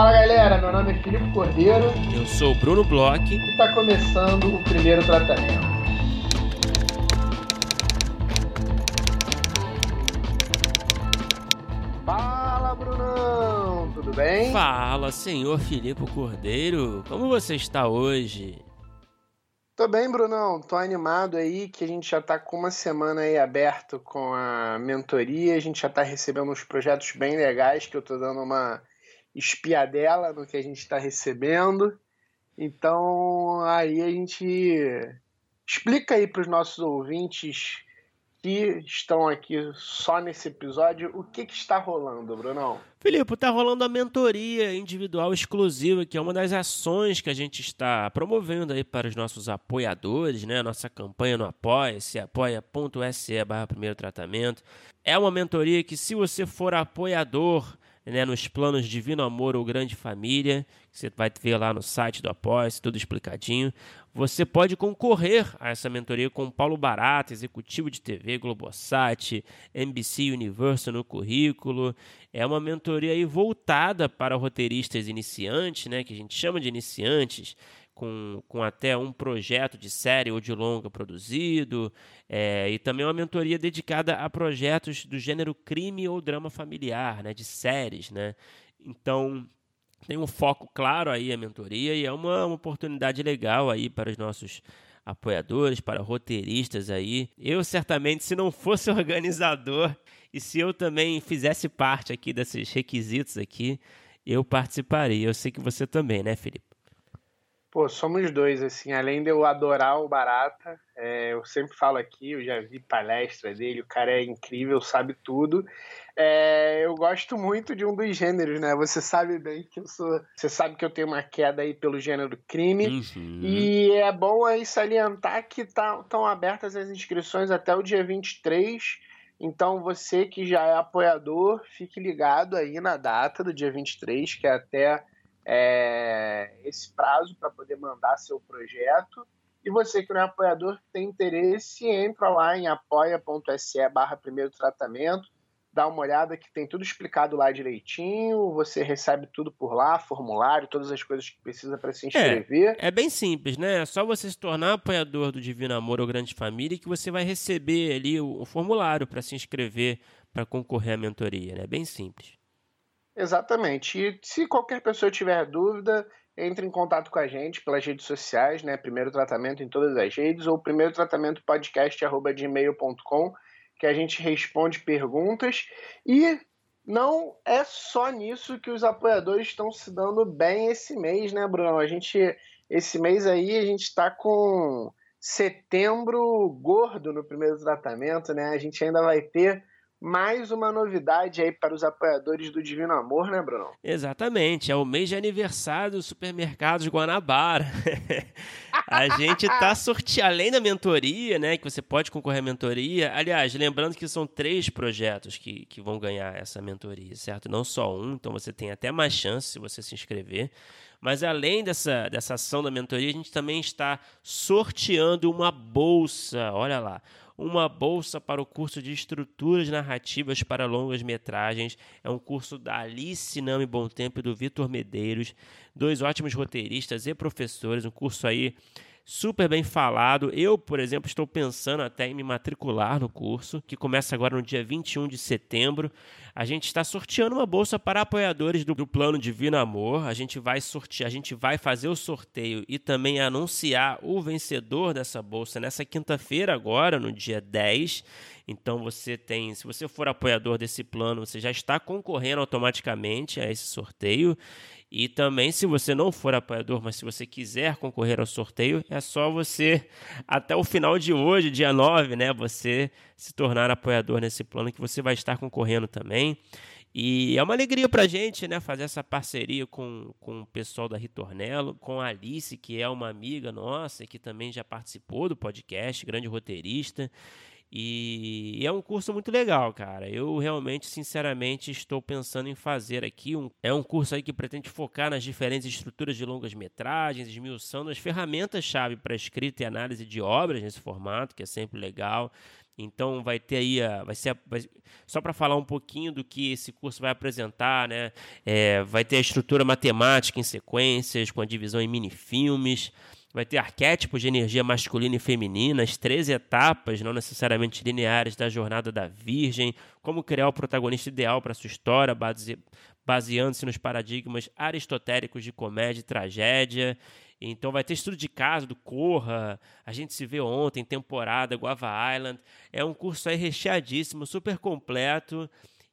Fala galera, meu nome é Filipe Cordeiro. Eu sou o Bruno Bloch. E está começando o primeiro tratamento. Fala Brunão, tudo bem? Fala, senhor Filipe Cordeiro. Como você está hoje? Tô bem, Brunão. Tô animado aí que a gente já tá com uma semana aí aberto com a mentoria. A gente já tá recebendo uns projetos bem legais que eu tô dando uma espiadela no que a gente está recebendo. Então, aí a gente explica aí para os nossos ouvintes que estão aqui só nesse episódio o que, que está rolando, Brunão. Filipe, está rolando a mentoria individual exclusiva, que é uma das ações que a gente está promovendo aí para os nossos apoiadores, né? Nossa campanha no Apoia-se, apoia.se barra primeiro tratamento. É uma mentoria que se você for apoiador né, nos planos Divino Amor ou Grande Família, que você vai ver lá no site do Após, tudo explicadinho. Você pode concorrer a essa mentoria com Paulo Barata, executivo de TV, Globosat, NBC Universal no currículo. É uma mentoria voltada para roteiristas iniciantes, né, que a gente chama de iniciantes, com, com até um projeto de série ou de longa produzido, é, e também uma mentoria dedicada a projetos do gênero crime ou drama familiar, né, de séries. Né? Então, tem um foco claro aí a mentoria e é uma, uma oportunidade legal aí para os nossos apoiadores, para roteiristas aí. Eu certamente, se não fosse organizador e se eu também fizesse parte aqui desses requisitos aqui, eu participaria. Eu sei que você também, né, Felipe? Pô, somos dois, assim, além de eu adorar o Barata, é, eu sempre falo aqui, eu já vi palestra dele, o cara é incrível, sabe tudo. É, eu gosto muito de um dos gêneros, né? Você sabe bem que eu sou. Você sabe que eu tenho uma queda aí pelo gênero crime. Uhum. E é bom aí salientar que estão tá, abertas as inscrições até o dia 23. Então, você que já é apoiador, fique ligado aí na data do dia 23, que é até é, esse prazo para poder mandar seu projeto. E você que não é apoiador, que tem interesse, entra lá em apoia.se barra primeiro tratamento, dá uma olhada que tem tudo explicado lá direitinho, você recebe tudo por lá, formulário, todas as coisas que precisa para se inscrever. É, é, bem simples, né? É só você se tornar apoiador do Divino Amor ou Grande Família que você vai receber ali o, o formulário para se inscrever para concorrer à mentoria, né? É bem simples. Exatamente. E se qualquer pessoa tiver dúvida, entre em contato com a gente pelas redes sociais, né? Primeiro Tratamento em todas as redes, ou primeiro tratamento podcast.gmail.com, que a gente responde perguntas. E não é só nisso que os apoiadores estão se dando bem esse mês, né, Bruno? A gente, esse mês aí, a gente está com setembro gordo no primeiro tratamento, né? A gente ainda vai ter mais uma novidade aí para os apoiadores do Divino Amor, né, Bruno? Exatamente, é o mês de aniversário dos supermercados Guanabara. a gente tá sorteando, além da mentoria, né, que você pode concorrer à mentoria. Aliás, lembrando que são três projetos que, que vão ganhar essa mentoria, certo? Não só um, então você tem até mais chance se você se inscrever. Mas além dessa, dessa ação da mentoria, a gente também está sorteando uma bolsa, olha lá, uma bolsa para o curso de Estruturas Narrativas para Longas Metragens. É um curso da Alice Nami Bom Tempo e do Vitor Medeiros, dois ótimos roteiristas e professores. Um curso aí super bem falado. Eu, por exemplo, estou pensando até em me matricular no curso, que começa agora no dia 21 de setembro. A gente está sorteando uma bolsa para apoiadores do, do Plano Divino Amor. A gente vai sortear, a gente vai fazer o sorteio e também anunciar o vencedor dessa bolsa nessa quinta-feira agora, no dia 10. Então você tem, se você for apoiador desse plano, você já está concorrendo automaticamente a esse sorteio. E também, se você não for apoiador, mas se você quiser concorrer ao sorteio, é só você, até o final de hoje, dia 9, né, você se tornar apoiador nesse plano que você vai estar concorrendo também. E é uma alegria para a gente, né, fazer essa parceria com, com o pessoal da Ritornello, com a Alice, que é uma amiga nossa, que também já participou do podcast, grande roteirista. E é um curso muito legal, cara. Eu realmente, sinceramente, estou pensando em fazer aqui. Um, é um curso aí que pretende focar nas diferentes estruturas de longas metragens, esmiuçando as ferramentas-chave para escrita e análise de obras nesse formato, que é sempre legal. Então vai ter aí, a, vai ser a, vai, só para falar um pouquinho do que esse curso vai apresentar, né? É, vai ter a estrutura matemática em sequências, com a divisão em mini-filmes vai ter arquétipos de energia masculina e feminina, as 13 etapas, não necessariamente lineares, da jornada da Virgem, como criar o protagonista ideal para sua história, base, baseando-se nos paradigmas aristotélicos de comédia e tragédia. Então vai ter estudo de caso do Corra, a gente se vê ontem, temporada, Guava Island. É um curso aí recheadíssimo, super completo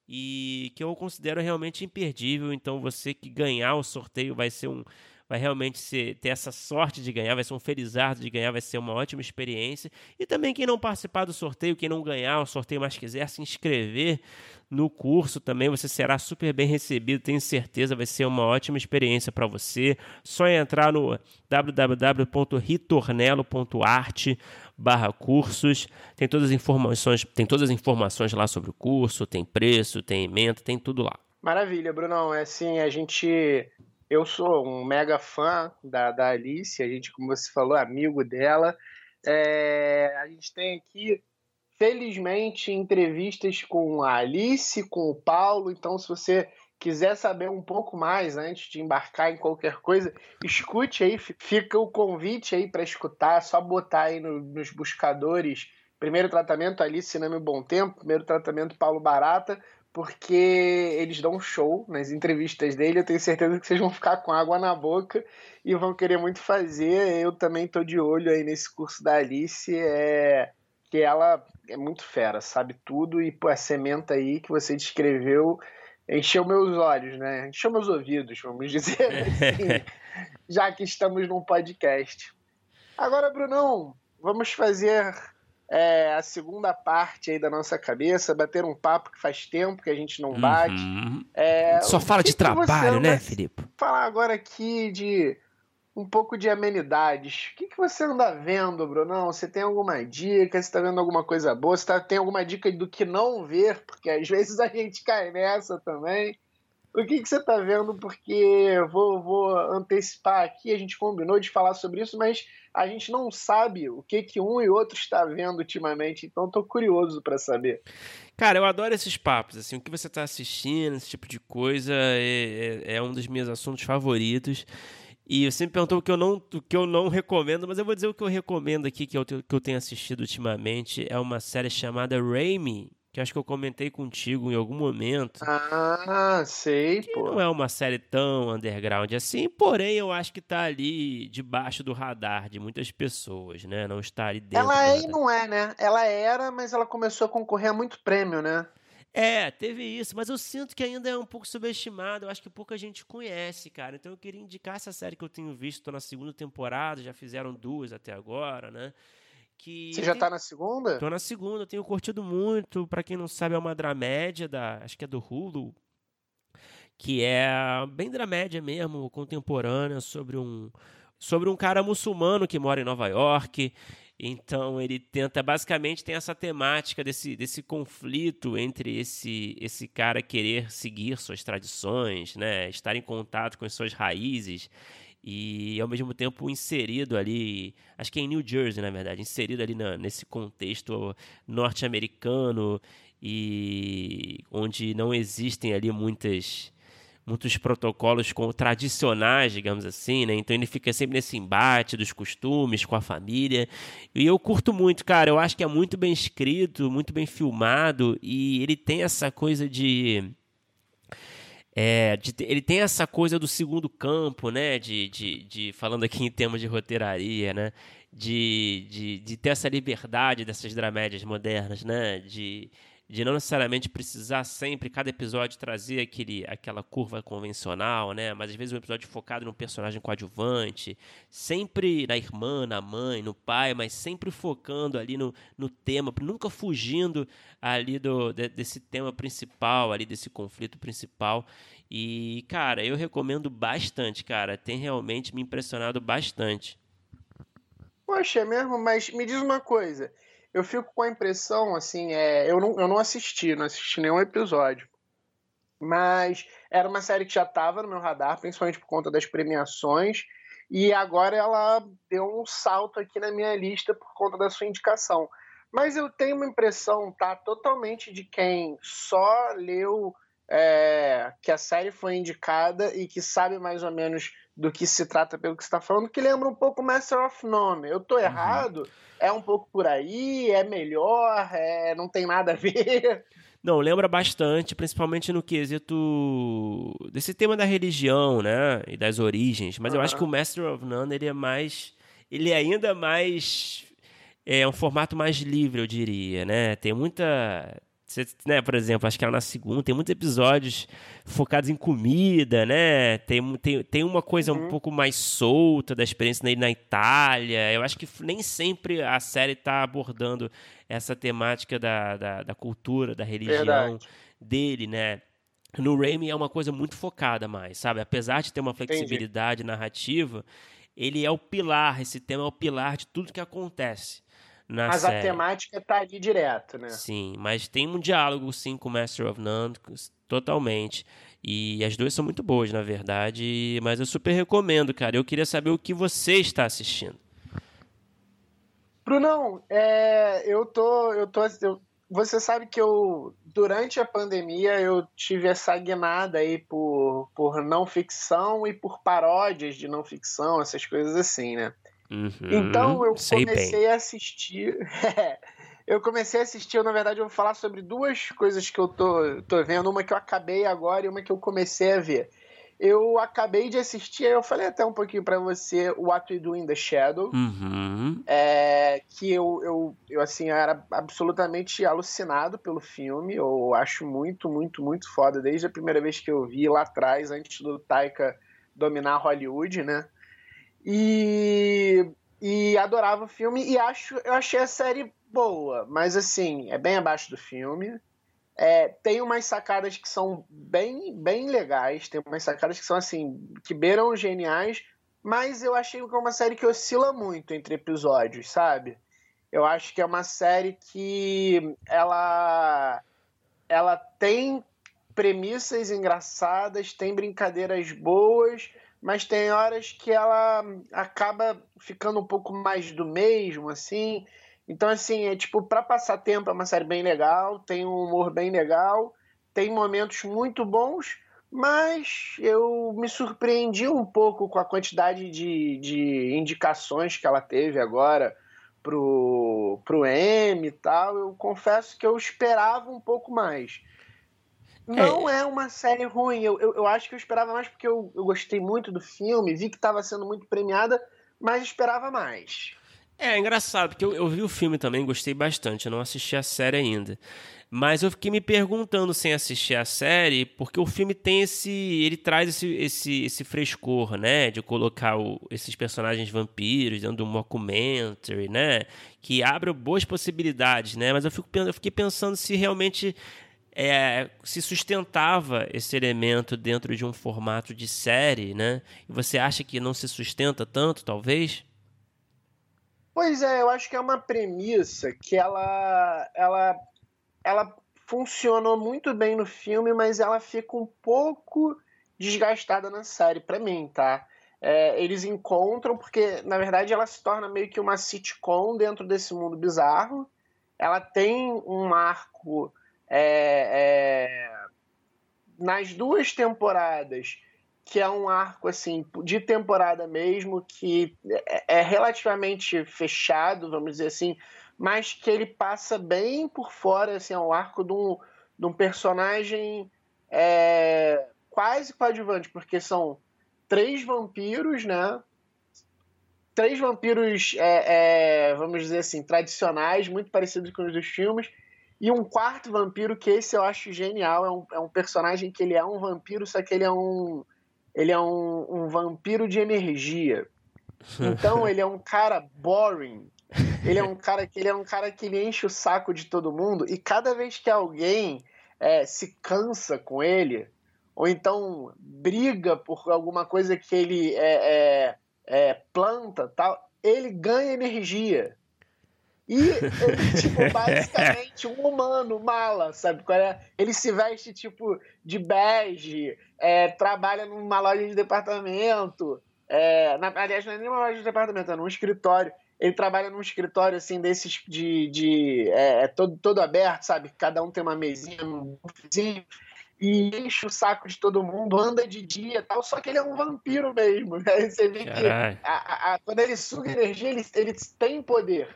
e que eu considero realmente imperdível. Então você que ganhar o sorteio vai ser um vai realmente ser, ter essa sorte de ganhar, vai ser um felizardo de ganhar, vai ser uma ótima experiência. E também quem não participar do sorteio, quem não ganhar o sorteio, mas quiser se inscrever no curso também, você será super bem recebido, tenho certeza, vai ser uma ótima experiência para você. Só entrar no www.ritornelo.art barra cursos, tem todas as informações, tem todas as informações lá sobre o curso, tem preço, tem emenda, tem tudo lá. Maravilha, Brunão. É assim, a gente eu sou um mega fã da, da Alice, a gente, como você falou, amigo dela. É, a gente tem aqui, felizmente, entrevistas com a Alice, com o Paulo. Então, se você quiser saber um pouco mais antes de embarcar em qualquer coisa, escute aí, fica o convite aí para escutar, é só botar aí no, nos buscadores. Primeiro tratamento Alice Cinema Bom Tempo, primeiro tratamento Paulo Barata porque eles dão um show nas entrevistas dele. Eu tenho certeza que vocês vão ficar com água na boca e vão querer muito fazer. Eu também estou de olho aí nesse curso da Alice, é que ela é muito fera, sabe tudo e pô, a sementa aí que você descreveu encheu meus olhos, né? Encheu meus ouvidos, vamos dizer assim, já que estamos num podcast. Agora, Brunão, vamos fazer é, a segunda parte aí da nossa cabeça, bater um papo que faz tempo que a gente não bate. Uhum. É, Só fala de trabalho, né, Felipe? Falar agora aqui de um pouco de amenidades. O que, que você anda vendo, Brunão? Você tem alguma dica? Você está vendo alguma coisa boa? Você tá, tem alguma dica do que não ver? Porque às vezes a gente cai nessa também. O que, que você está vendo? Porque vou, vou antecipar aqui, a gente combinou de falar sobre isso, mas a gente não sabe o que, que um e outro está vendo ultimamente, então estou curioso para saber. Cara, eu adoro esses papos, assim, o que você está assistindo, esse tipo de coisa, é, é, é, um dos meus assuntos favoritos. E você me perguntou o que eu não, o que eu não recomendo, mas eu vou dizer o que eu recomendo aqui, que eu, que eu tenho assistido ultimamente, é uma série chamada Raimi, que acho que eu comentei contigo em algum momento. Ah, sei, que pô. Não é uma série tão underground assim, porém eu acho que tá ali debaixo do radar de muitas pessoas, né? Não está ali dentro. Ela é e não é, né? Ela era, mas ela começou a concorrer a muito prêmio, né? É, teve isso, mas eu sinto que ainda é um pouco subestimado. Eu acho que pouca gente conhece, cara. Então eu queria indicar essa série que eu tenho visto. Tô na segunda temporada, já fizeram duas até agora, né? Que Você já tá na segunda? Tô na segunda, tenho curtido muito. Para quem não sabe, é uma dramédia da, acho que é do Hulu, que é bem dramédia mesmo, contemporânea sobre um sobre um cara muçulmano que mora em Nova York. Então ele tenta basicamente tem essa temática desse, desse conflito entre esse esse cara querer seguir suas tradições, né, estar em contato com as suas raízes e ao mesmo tempo inserido ali, acho que é em New Jersey, na verdade, inserido ali na, nesse contexto norte-americano e onde não existem ali muitas muitos protocolos tradicionais, digamos assim, né? Então ele fica sempre nesse embate dos costumes com a família. E eu curto muito, cara. Eu acho que é muito bem escrito, muito bem filmado e ele tem essa coisa de é, de, ele tem essa coisa do segundo campo, né? De, de, de, falando aqui em termos de roteiraria, né? De, de, de ter essa liberdade dessas dramédias modernas, né? De, de não necessariamente precisar sempre, cada episódio, trazer aquele, aquela curva convencional, né? Mas às vezes um episódio focado no personagem coadjuvante, sempre na irmã, na mãe, no pai, mas sempre focando ali no, no tema, nunca fugindo ali do, de, desse tema principal, ali desse conflito principal. E, cara, eu recomendo bastante, cara. Tem realmente me impressionado bastante. Poxa, é mesmo, mas me diz uma coisa eu fico com a impressão, assim, é, eu, não, eu não assisti, não assisti nenhum episódio. Mas era uma série que já estava no meu radar, principalmente por conta das premiações. E agora ela deu um salto aqui na minha lista por conta da sua indicação. Mas eu tenho uma impressão, tá? Totalmente de quem só leu é, que a série foi indicada e que sabe mais ou menos do que se trata pelo que você está falando, que lembra um pouco Master of None. Eu tô uhum. errado? Uhum. É um pouco por aí? É melhor? É, não tem nada a ver? Não, lembra bastante, principalmente no quesito desse tema da religião, né, e das origens. Mas uhum. eu acho que o Master of None ele é mais, ele é ainda mais é um formato mais livre, eu diria, né? Tem muita você, né, por exemplo, acho que ela na segunda tem muitos episódios focados em comida, né? Tem, tem, tem uma coisa uhum. um pouco mais solta da experiência dele na Itália. Eu acho que nem sempre a série está abordando essa temática da, da, da cultura, da religião Verdade. dele, né? No Raimi é uma coisa muito focada mais, sabe? Apesar de ter uma flexibilidade Entendi. narrativa, ele é o pilar, esse tema é o pilar de tudo que acontece na mas série. a temática tá ali direto, né? Sim, mas tem um diálogo sim com Master of None, totalmente. E as duas são muito boas, na verdade, mas eu super recomendo, cara. Eu queria saber o que você está assistindo. Brunão, é, eu tô, eu tô, eu, você sabe que eu durante a pandemia eu tive essa guinada aí por, por não ficção e por paródias de não ficção, essas coisas assim, né? Uhum, então eu comecei a assistir. eu comecei a assistir, eu, na verdade, eu vou falar sobre duas coisas que eu tô, tô vendo, uma que eu acabei agora e uma que eu comecei a ver. Eu acabei de assistir, eu falei até um pouquinho para você, What We Do in the Shadow, uhum. é, que eu, eu, eu, assim, era absolutamente alucinado pelo filme, eu acho muito, muito, muito foda, desde a primeira vez que eu vi lá atrás, antes do Taika dominar Hollywood, né? E, e adorava o filme e acho, eu achei a série boa, mas assim, é bem abaixo do filme. É, tem umas sacadas que são bem, bem legais, tem umas sacadas que são assim, que beiram geniais, mas eu achei que é uma série que oscila muito entre episódios, sabe? Eu acho que é uma série que ela ela tem premissas engraçadas, tem brincadeiras boas, mas tem horas que ela acaba ficando um pouco mais do mesmo, assim. Então, assim, é tipo, para passar tempo é uma série bem legal, tem um humor bem legal, tem momentos muito bons, mas eu me surpreendi um pouco com a quantidade de, de indicações que ela teve agora pro, pro M e tal. Eu confesso que eu esperava um pouco mais. Não é, é uma série ruim. Eu, eu, eu, acho que eu esperava mais porque eu, eu gostei muito do filme, vi que estava sendo muito premiada, mas esperava mais. É, é engraçado, porque eu, eu, vi o filme também, gostei bastante. Eu não assisti a série ainda. Mas eu fiquei me perguntando sem assistir a série, porque o filme tem esse. Ele traz esse, esse, esse frescor, né? De colocar o, esses personagens vampiros dentro do mockumentary, né? Que abre boas possibilidades, né? Mas eu, fico, eu fiquei pensando se realmente é, se sustentava esse elemento dentro de um formato de série, né? E você acha que não se sustenta tanto, talvez? Pois é, eu acho que é uma premissa que ela, ela, ela funcionou muito bem no filme, mas ela fica um pouco desgastada na série, para mim, tá? É, eles encontram, porque na verdade ela se torna meio que uma sitcom dentro desse mundo bizarro. Ela tem um arco é, é, nas duas temporadas, que é um arco assim de temporada mesmo, que é, é relativamente fechado, vamos dizer assim, mas que ele passa bem por fora, assim, é um arco de um, de um personagem é, quase coadjuvante, porque são três vampiros, né? Três vampiros, é, é, vamos dizer assim, tradicionais, muito parecidos com os dos filmes, e um quarto vampiro, que esse eu acho genial, é um, é um personagem que ele é um vampiro, só que ele é um. Ele é um, um vampiro de energia. Então ele é um cara boring. Ele é um cara que ele é um cara que enche o saco de todo mundo. E cada vez que alguém é, se cansa com ele, ou então briga por alguma coisa que ele é, é, é planta, tal, ele ganha energia. E tipo, basicamente um humano, mala, sabe? É? Ele se veste, tipo, de bege, é, trabalha numa loja de departamento. É, na, aliás, não é nem uma loja de departamento, é num escritório. Ele trabalha num escritório, assim, desses de... de é, é todo, todo aberto, sabe? Cada um tem uma mesinha, um vizinho e enche o saco de todo mundo, anda de dia tal, só que ele é um vampiro mesmo. Né? Você vê Carai. que a, a, a, quando ele suga energia, ele, ele tem poder.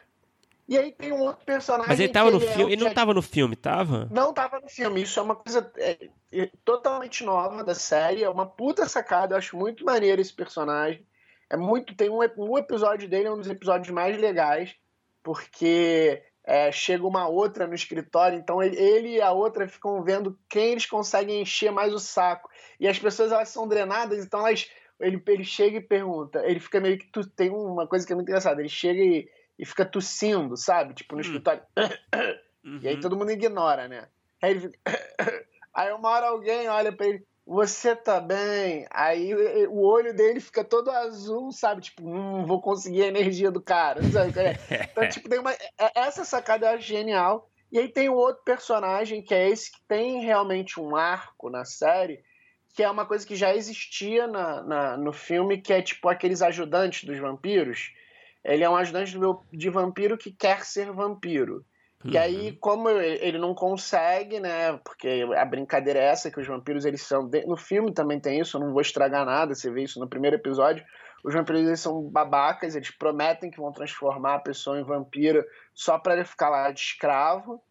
E aí tem um outro personagem. Mas ele tava no filme. É ele não tava no filme, tava? Não tava no filme. Isso é uma coisa é, é, totalmente nova da série. É uma puta sacada. Eu acho muito maneiro esse personagem. É muito. Tem um, um episódio dele, é um dos episódios mais legais. Porque é, chega uma outra no escritório, então ele, ele, e a outra ficam vendo quem eles conseguem encher mais o saco. E as pessoas elas são drenadas, então elas, ele, ele chega e pergunta. Ele fica meio que. Tu, tem uma coisa que é muito engraçada. Ele chega e, e fica tossindo, sabe? Tipo, no hum. escritório. Uhum. E aí uhum. todo mundo ignora, né? Aí ele fica. Aí uma hora alguém olha pra ele você tá bem? Aí o olho dele fica todo azul, sabe? Tipo, hum, vou conseguir a energia do cara. Sabe? Então, tipo, tem uma... É, essa sacada é genial. E aí tem um outro personagem, que é esse que tem realmente um arco na série, que é uma coisa que já existia na, na no filme, que é tipo aqueles ajudantes dos vampiros. Ele é um ajudante de vampiro que quer ser vampiro. E aí, uhum. como ele não consegue, né? Porque a brincadeira é essa, que os vampiros, eles são... No filme também tem isso, eu não vou estragar nada, você vê isso no primeiro episódio. Os vampiros, eles são babacas, eles prometem que vão transformar a pessoa em vampiro só para ele ficar lá de escravo.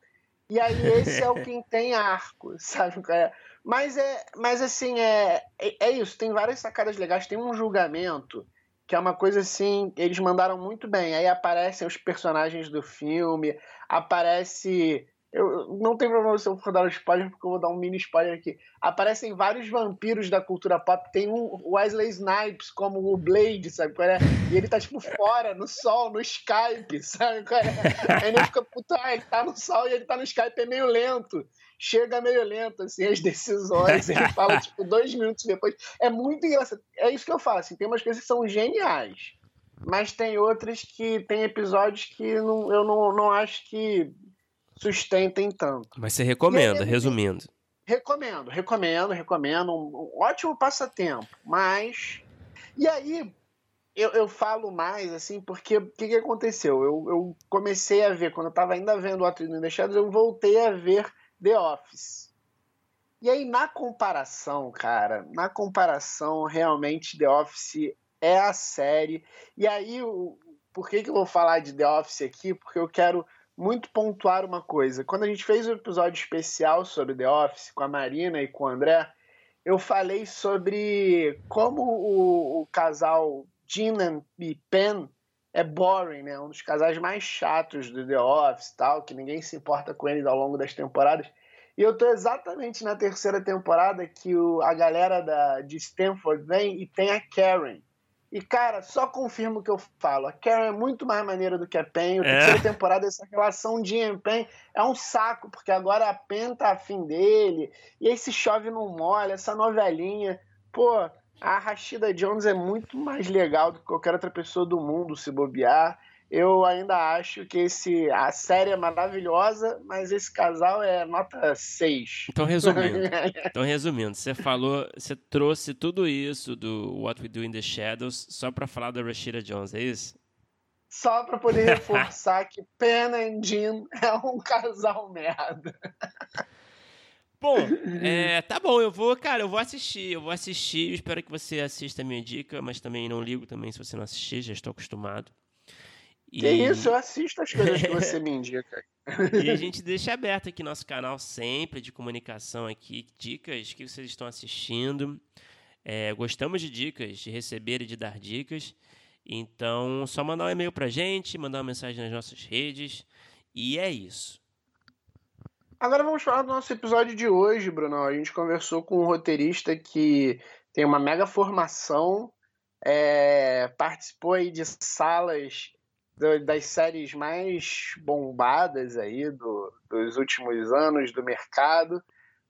E aí esse é o quem tem arco, sabe? É? Mas, é, mas assim, é, é, é isso, tem várias sacadas legais, tem um julgamento que é uma coisa assim, eles mandaram muito bem. Aí aparecem os personagens do filme, aparece. Eu não tem problema se eu for dar um spoiler, porque eu vou dar um mini spoiler aqui. Aparecem vários vampiros da cultura pop. Tem um Wesley Snipes como o Blade, sabe? É? E ele tá, tipo, fora, no sol, no Skype, sabe? É? Aí ele fica, puta, ah, ele tá no sol e ele tá no Skype, é meio lento chega meio lento, assim, as decisões. Ele fala, tipo, dois minutos depois. É muito engraçado. É isso que eu falo, assim, tem umas coisas que são geniais. Mas tem outras que tem episódios que não, eu não, não acho que sustentem tanto. Mas você recomenda, aí, resumindo. Recomendo, recomendo, recomendo. Um, ótimo passatempo. Mas. E aí, eu, eu falo mais, assim, porque o que, que aconteceu? Eu, eu comecei a ver, quando eu estava ainda vendo o do Deixados, eu voltei a ver The Office. E aí, na comparação, cara, na comparação, realmente The Office é a série. E aí, por que, que eu vou falar de The Office aqui? Porque eu quero muito pontuar uma coisa. Quando a gente fez o um episódio especial sobre The Office com a Marina e com o André, eu falei sobre como o, o casal Gina e Pen é boring, né? Um dos casais mais chatos do The Office, tal, que ninguém se importa com eles ao longo das temporadas. E eu tô exatamente na terceira temporada que o, a galera da, de Stanford vem e tem a Karen. E, cara, só confirmo o que eu falo. A Karen é muito mais maneira do que a Pen. A é. terceira temporada, essa relação de e Pen é um saco, porque agora a Pen tá afim dele. E aí se chove não molha, essa novelinha. Pô, a Rashida Jones é muito mais legal do que qualquer outra pessoa do mundo se bobear. Eu ainda acho que esse, a série é maravilhosa, mas esse casal é nota 6. Então, resumindo, então, resumindo, você falou, você trouxe tudo isso do What We Do in the Shadows só para falar da Rashida Jones, é isso? Só para poder reforçar que Pen e Jean é um casal merda. Bom, é, tá bom, eu vou, cara, eu vou assistir, eu vou assistir, espero que você assista a minha dica, mas também não ligo também se você não assistir, já estou acostumado. E... Que isso, eu assisto as coisas que você me indica. e a gente deixa aberto aqui nosso canal sempre de comunicação aqui, dicas que vocês estão assistindo. É, gostamos de dicas, de receber e de dar dicas. Então, só mandar um e-mail pra gente, mandar uma mensagem nas nossas redes. E é isso. Agora vamos falar do nosso episódio de hoje, Bruno. A gente conversou com um roteirista que tem uma mega formação, é, participou aí de salas das séries mais bombadas aí do, dos últimos anos do mercado.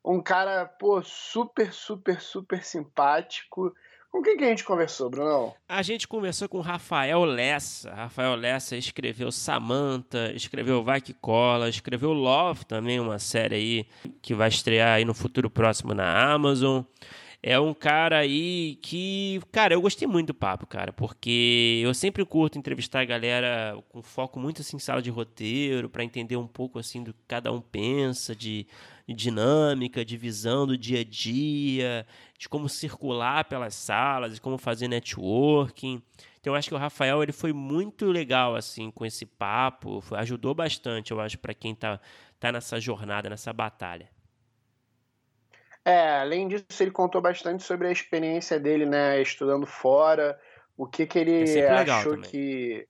Um cara, pô, super, super, super simpático, Com quem que a gente conversou, Bruno? A gente conversou com Rafael Lessa. Rafael Lessa escreveu Samantha, escreveu Vai Que Cola, escreveu Love também, uma série aí que vai estrear aí no futuro próximo na Amazon. É um cara aí que, cara, eu gostei muito do papo, cara, porque eu sempre curto entrevistar a galera com foco muito assim em sala de roteiro, para entender um pouco assim do que cada um pensa, de dinâmica, de visão do dia a dia, de como circular pelas salas, de como fazer networking. Então eu acho que o Rafael ele foi muito legal assim com esse papo, foi, ajudou bastante, eu acho, para quem tá, tá nessa jornada, nessa batalha. É, além disso, ele contou bastante sobre a experiência dele, né, estudando fora, o que que ele é achou que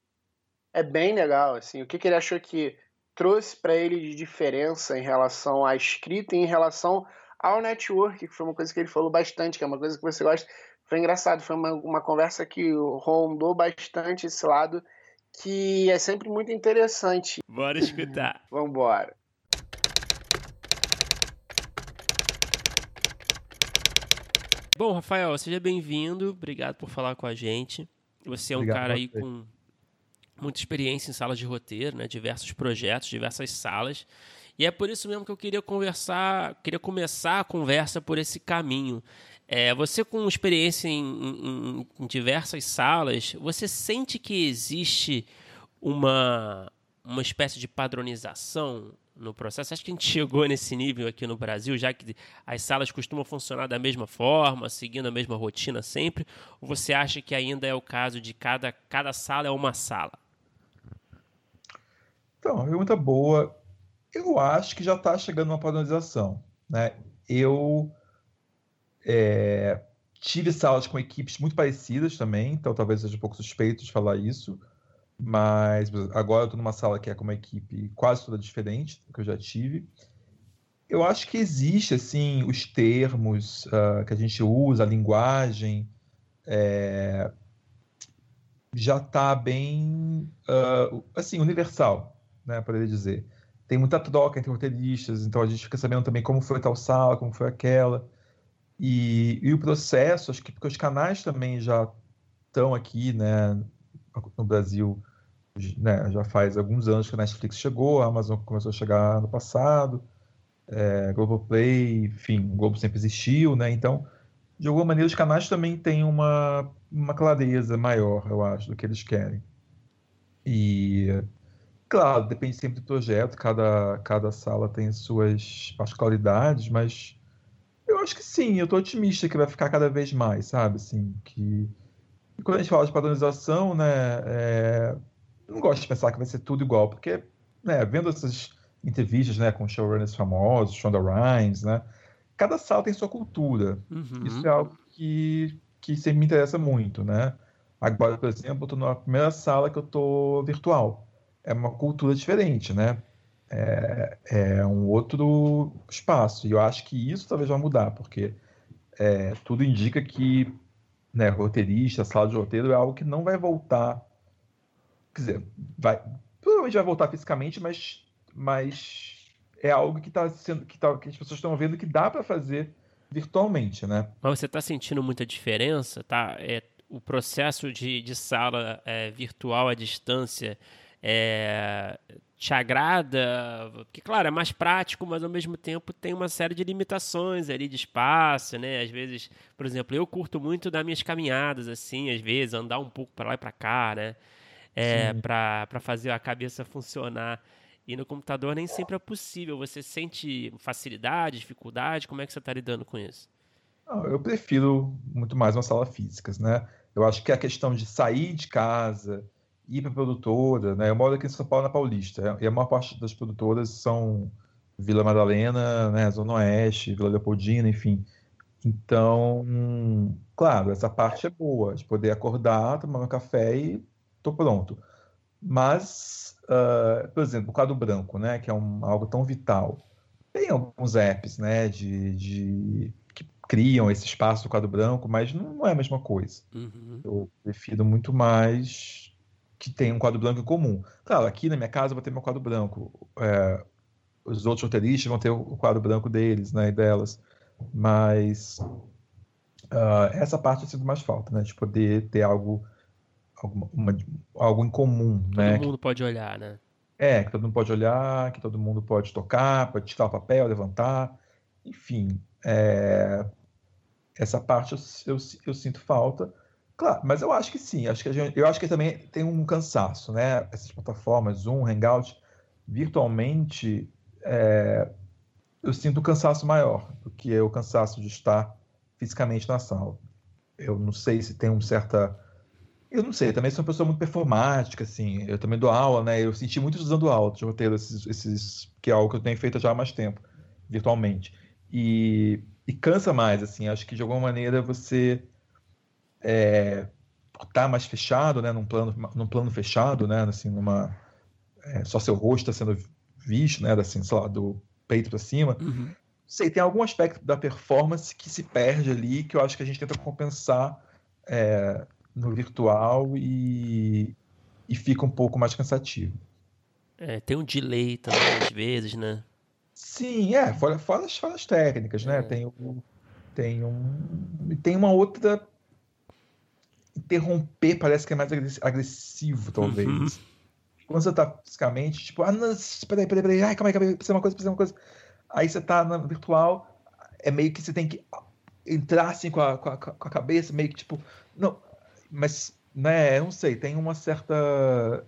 é bem legal, assim, o que que ele achou que trouxe para ele de diferença em relação à escrita e em relação ao network, que foi uma coisa que ele falou bastante, que é uma coisa que você gosta. Foi engraçado, foi uma, uma conversa que rondou bastante esse lado, que é sempre muito interessante. Bora escutar. Vamos embora. Bom, Rafael, seja bem-vindo. Obrigado por falar com a gente. Você é um Obrigado cara aí com muita experiência em salas de roteiro, né? Diversos projetos, diversas salas. E é por isso mesmo que eu queria conversar, queria começar a conversa por esse caminho. É, você com experiência em, em, em diversas salas, você sente que existe uma, uma espécie de padronização no processo? Acho que a gente chegou nesse nível aqui no Brasil, já que as salas costumam funcionar da mesma forma, seguindo a mesma rotina sempre? Ou você acha que ainda é o caso de cada, cada sala é uma sala? Então, uma pergunta boa. Eu acho que já está chegando uma padronização. Né? Eu é, tive salas com equipes muito parecidas também, então talvez seja um pouco suspeito de falar isso. Mas agora eu estou numa sala que é com uma equipe quase toda diferente do que eu já tive. Eu acho que existe, assim, os termos uh, que a gente usa, a linguagem, é, já está bem, uh, assim, universal, né, poderia dizer. Tem muita troca entre roteiristas, então a gente fica sabendo também como foi tal sala, como foi aquela. E, e o processo, acho que porque os canais também já estão aqui, né, no Brasil né, já faz alguns anos que a Netflix chegou, a Amazon começou a chegar no passado, é, Globoplay, enfim, o Globo sempre existiu, né? Então, de alguma maneira, os canais também têm uma, uma clareza maior, eu acho, do que eles querem. E, claro, depende sempre do projeto, cada, cada sala tem suas particularidades, mas eu acho que sim, eu estou otimista que vai ficar cada vez mais, sabe? Assim, que... E quando a gente fala de padronização, né, é não gosto de pensar que vai ser tudo igual, porque, né, vendo essas entrevistas, né, com showrunners famosos, Shonda Rhimes, né, cada sala tem sua cultura. Uhum. Isso é algo que, que sempre me interessa muito, né. Agora, por exemplo, estou na primeira sala que eu estou virtual. É uma cultura diferente, né? É, é, um outro espaço. E eu acho que isso talvez vá mudar, porque é, tudo indica que né, roteirista, sala de roteiro é algo que não vai voltar Quer dizer, vai, provavelmente vai voltar fisicamente, mas, mas é algo que, tá sendo, que, tá, que as pessoas estão vendo que dá para fazer virtualmente, né? Mas você está sentindo muita diferença, tá? É, o processo de, de sala é, virtual à distância é, te agrada? Porque, claro, é mais prático, mas ao mesmo tempo tem uma série de limitações ali de espaço, né? Às vezes, por exemplo, eu curto muito das minhas caminhadas, assim, às vezes, andar um pouco para lá e para cá, né? é, para fazer a cabeça funcionar. E no computador nem sempre é possível. Você sente facilidade, dificuldade? Como é que você está lidando com isso? eu prefiro muito mais uma sala física, né? Eu acho que a questão de sair de casa, ir para produtora, né? Eu moro aqui em São Paulo, na Paulista, e a maior parte das produtoras são Vila Madalena, né? Zona Oeste, Vila Leopoldina, enfim. Então, claro, essa parte é boa, de poder acordar, tomar um café e estou pronto. Mas, uh, por exemplo, o quadro branco, né, que é um, algo tão vital, tem alguns apps, né, de, de que criam esse espaço do quadro branco, mas não, não é a mesma coisa. Uhum. Eu prefiro muito mais que tenha um quadro branco em comum. Claro, aqui na minha casa eu vou ter meu quadro branco. É, os outros roteiristas vão ter o quadro branco deles, né, e delas. Mas Uh, essa parte eu sinto mais falta, né? De poder ter algo, alguma, uma, algo em comum, todo né? Todo mundo pode olhar, né? É, que todo mundo pode olhar, que todo mundo pode tocar, pode tirar o papel, levantar, enfim. É... Essa parte eu, eu, eu, sinto falta. Claro, mas eu acho que sim. Acho que gente, eu acho que também tem um cansaço, né? Essas plataformas, Zoom, Hangout, virtualmente, é... eu sinto um cansaço maior do que o cansaço de estar fisicamente na sala. Eu não sei se tem um certa. Eu não sei, eu também sou uma pessoa muito performática, assim. Eu também dou aula, né? Eu senti muito usando aula de roteiro, esses, esses, que é algo que eu tenho feito já há mais tempo, virtualmente. E, e cansa mais, assim. Acho que de alguma maneira você é, tá mais fechado, né? Num plano, num plano fechado, né? Assim, numa é, só seu rosto está sendo visto, né? Assim, sei lá, do peito para cima. Uhum sei, tem algum aspecto da performance que se perde ali, que eu acho que a gente tenta compensar é, no virtual e, e fica um pouco mais cansativo. É, tem um delay também, às vezes, né? Sim, é, fora, fora, as, fora as técnicas, né? É. Tem, um, tem, um, tem uma outra. Interromper parece que é mais agressivo, talvez. Uhum. Quando você tá fisicamente, tipo, ah, não, peraí, peraí, peraí, ai, calma aí, calma aí, precisa uma coisa, precisa uma coisa Aí você tá na virtual, é meio que você tem que entrar assim com a, com a, com a cabeça, meio que tipo. Não, mas, né, eu não sei, tem uma certa.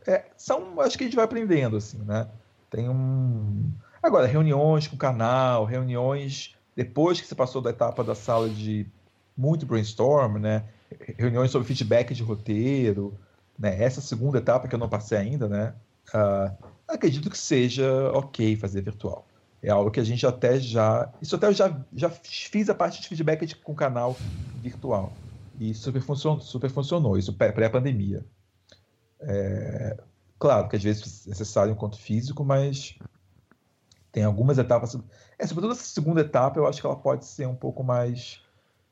É, são, acho que a gente vai aprendendo, assim, né? Tem um. Agora, reuniões com o canal, reuniões depois que você passou da etapa da sala de muito brainstorm, né? Reuniões sobre feedback de roteiro, né? Essa segunda etapa que eu não passei ainda, né? Uh, acredito que seja ok fazer virtual. É algo que a gente até já. Isso até eu já, já fiz a parte de feedback de, com canal virtual. E super funcionou, super funcionou isso pré-pandemia. É, claro que às vezes é necessário um encontro físico, mas tem algumas etapas. É, sobretudo essa segunda etapa, eu acho que ela pode ser um pouco mais,